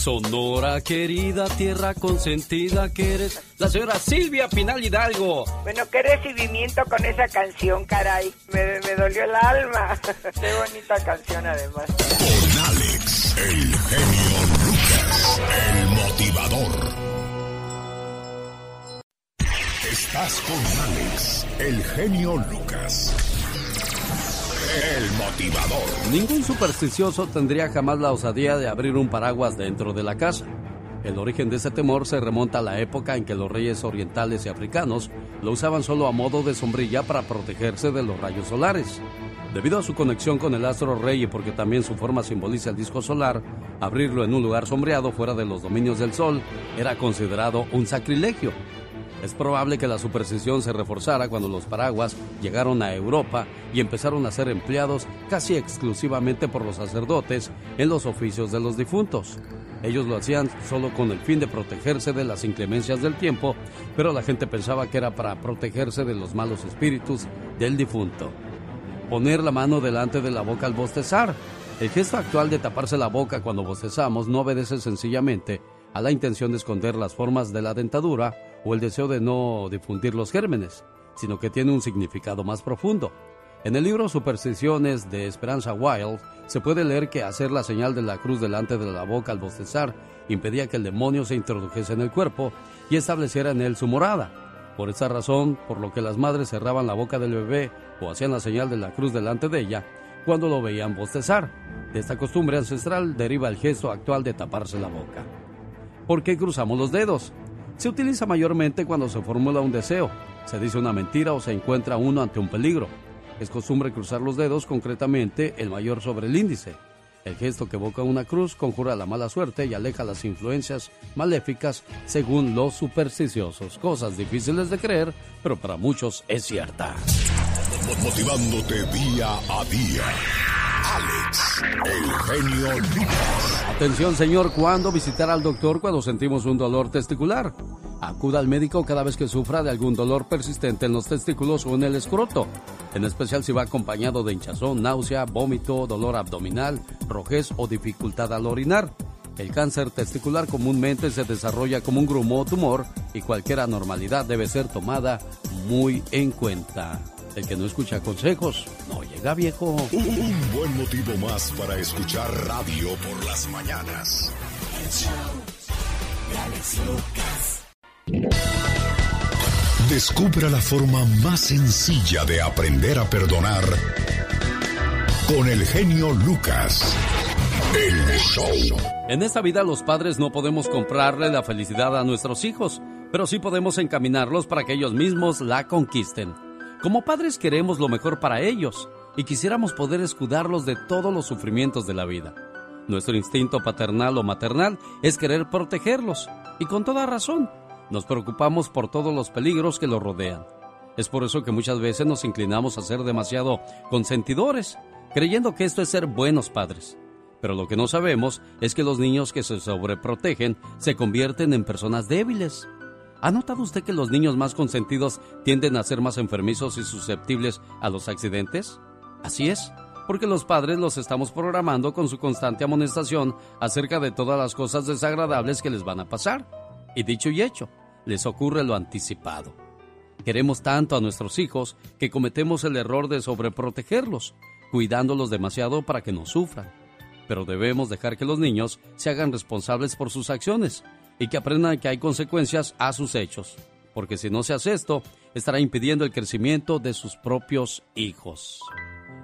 Sonora querida, tierra consentida que eres la señora Silvia Pinal Hidalgo. Bueno, qué recibimiento con esa canción, caray. Me, me dolió el alma. qué bonita canción, además. Con Alex, el genio Lucas, el motivador. Estás con Alex, el genio Lucas. El motivador. Ningún supersticioso tendría jamás la osadía de abrir un paraguas dentro de la casa. El origen de ese temor se remonta a la época en que los reyes orientales y africanos lo usaban solo a modo de sombrilla para protegerse de los rayos solares. Debido a su conexión con el astro rey y porque también su forma simboliza el disco solar, abrirlo en un lugar sombreado fuera de los dominios del sol era considerado un sacrilegio. Es probable que la superstición se reforzara cuando los paraguas llegaron a Europa y empezaron a ser empleados casi exclusivamente por los sacerdotes en los oficios de los difuntos. Ellos lo hacían solo con el fin de protegerse de las inclemencias del tiempo, pero la gente pensaba que era para protegerse de los malos espíritus del difunto. Poner la mano delante de la boca al bostezar. El gesto actual de taparse la boca cuando bostezamos no obedece sencillamente a la intención de esconder las formas de la dentadura o el deseo de no difundir los gérmenes, sino que tiene un significado más profundo. En el libro Supersticiones de Esperanza Wild se puede leer que hacer la señal de la cruz delante de la boca al bostezar impedía que el demonio se introdujese en el cuerpo y estableciera en él su morada. Por esa razón, por lo que las madres cerraban la boca del bebé o hacían la señal de la cruz delante de ella cuando lo veían bostezar. De esta costumbre ancestral deriva el gesto actual de taparse la boca. ¿Por qué cruzamos los dedos? Se utiliza mayormente cuando se formula un deseo, se dice una mentira o se encuentra uno ante un peligro. Es costumbre cruzar los dedos, concretamente el mayor sobre el índice. El gesto que evoca una cruz conjura la mala suerte y aleja las influencias maléficas según los supersticiosos. Cosas difíciles de creer, pero para muchos es cierta. Motivándote día a día. Alex, el genio Lucas. Atención, señor, ¿cuándo visitar al doctor cuando sentimos un dolor testicular? Acuda al médico cada vez que sufra de algún dolor persistente en los testículos o en el escroto, en especial si va acompañado de hinchazón, náusea, vómito, dolor abdominal, rojez o dificultad al orinar. El cáncer testicular comúnmente se desarrolla como un grumo o tumor y cualquier anormalidad debe ser tomada muy en cuenta. El que no escucha consejos no llega viejo. Un, buen motivo más para escuchar radio por las mañanas. El show de Alex Lucas. Descubra la forma más sencilla de aprender a perdonar con el genio Lucas. El show. En esta vida los padres no podemos comprarle la felicidad a nuestros hijos, pero sí podemos encaminarlos para que ellos mismos la conquisten. Como padres queremos lo mejor para ellos y quisiéramos poder escudarlos de todos los sufrimientos de la vida. Nuestro instinto paternal o maternal es querer protegerlos, y con toda razón, nos preocupamos por todos los peligros que los rodean. Es por eso que muchas veces nos inclinamos a ser demasiado consentidores, creyendo que esto es ser buenos padres. Pero lo que no sabemos es que los niños que se sobreprotegen se convierten en personas débiles. ¿Ha notado usted que los niños más consentidos tienden a ser más enfermizos y susceptibles a los accidentes? Así es, porque los padres los estamos programando con su constante amonestación acerca de todas las cosas desagradables que les van a pasar. Y dicho y hecho, les ocurre lo anticipado. Queremos tanto a nuestros hijos que cometemos el error de sobreprotegerlos, cuidándolos demasiado para que no sufran. Pero debemos dejar que los niños se hagan responsables por sus acciones y que aprendan que hay consecuencias a sus hechos, porque si no se hace esto, estará impidiendo el crecimiento de sus propios hijos.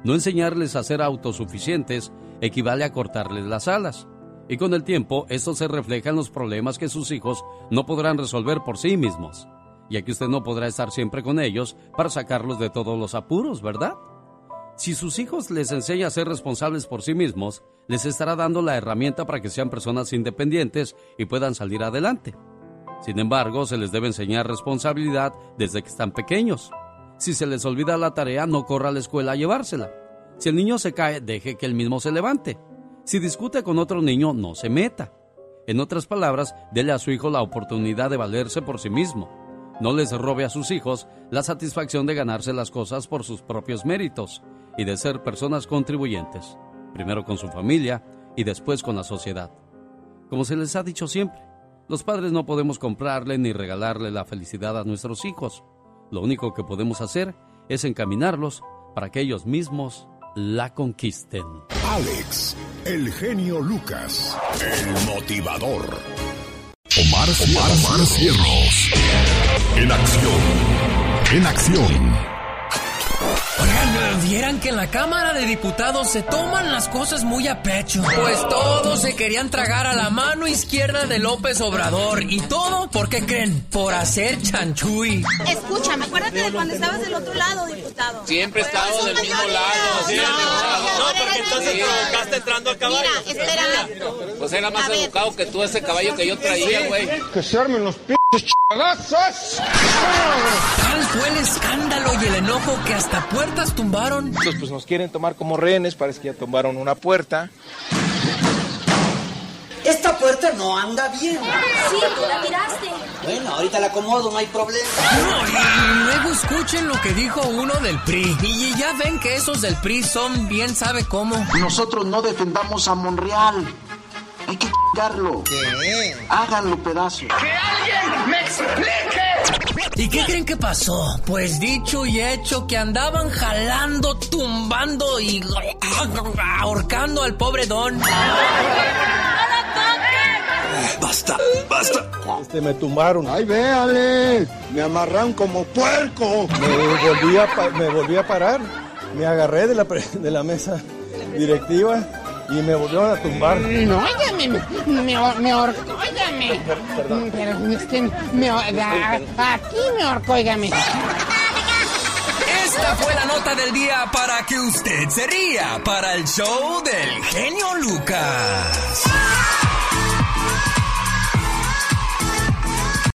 No enseñarles a ser autosuficientes equivale a cortarles las alas. Y con el tiempo, esto se refleja en los problemas que sus hijos no podrán resolver por sí mismos, ya que usted no podrá estar siempre con ellos para sacarlos de todos los apuros, ¿verdad? Si sus hijos les enseña a ser responsables por sí mismos, les estará dando la herramienta para que sean personas independientes y puedan salir adelante. Sin embargo, se les debe enseñar responsabilidad desde que están pequeños. Si se les olvida la tarea, no corra a la escuela a llevársela. Si el niño se cae, deje que él mismo se levante. Si discute con otro niño, no se meta. En otras palabras, dele a su hijo la oportunidad de valerse por sí mismo. No les robe a sus hijos la satisfacción de ganarse las cosas por sus propios méritos y de ser personas contribuyentes, primero con su familia y después con la sociedad. Como se les ha dicho siempre, los padres no podemos comprarle ni regalarle la felicidad a nuestros hijos. Lo único que podemos hacer es encaminarlos para que ellos mismos la conquisten. Alex, el genio Lucas, el motivador. Omar, Omar, Omar Cierros. En acción. En acción. Oigan, vieran que en la Cámara de Diputados se toman las cosas muy a pecho. Pues todos se querían tragar a la mano izquierda de López Obrador. ¿Y todo por qué creen? Por hacer chanchuy. Escúchame, acuérdate de cuando estabas del otro lado, diputado. Siempre he estado del mismo lado. siempre. No, porque entonces te equivocaste entrando al caballo. Mira, espera. Pues era más educado que tú ese caballo que yo traía, güey. Que se armen los chingazos. Tal fue el escándalo y el enojo que hasta puertas tumbaron. Entonces, pues nos quieren tomar como rehenes, parece que ya tumbaron una puerta. Esta puerta no anda bien. Sí, tú la tiraste. Bueno, ahorita la acomodo, no hay problema. No, y luego escuchen lo que dijo uno del PRI. Y ya ven que esos del PRI son bien sabe cómo. Nosotros no defendamos a Monreal. Hay que chingarlo. ¿Qué? Háganlo pedazo. ¡Que alguien me explique! ¿Y qué creen que pasó? Pues dicho y hecho que andaban jalando, tumbando y ahorcando al pobre don. Basta, basta. Este, me tumbaron. Ay, véale. Me amarraron como puerco. Me volví a, pa- me volví a parar. Me agarré de la, pre- de la mesa directiva y me volvieron a tumbar. No, óigame, me, me, me ahorcó, óigame. Pero es que me, a- aquí me ahorcó, óigame. Esta fue la nota del día para que usted se ría para el show del genio Lucas.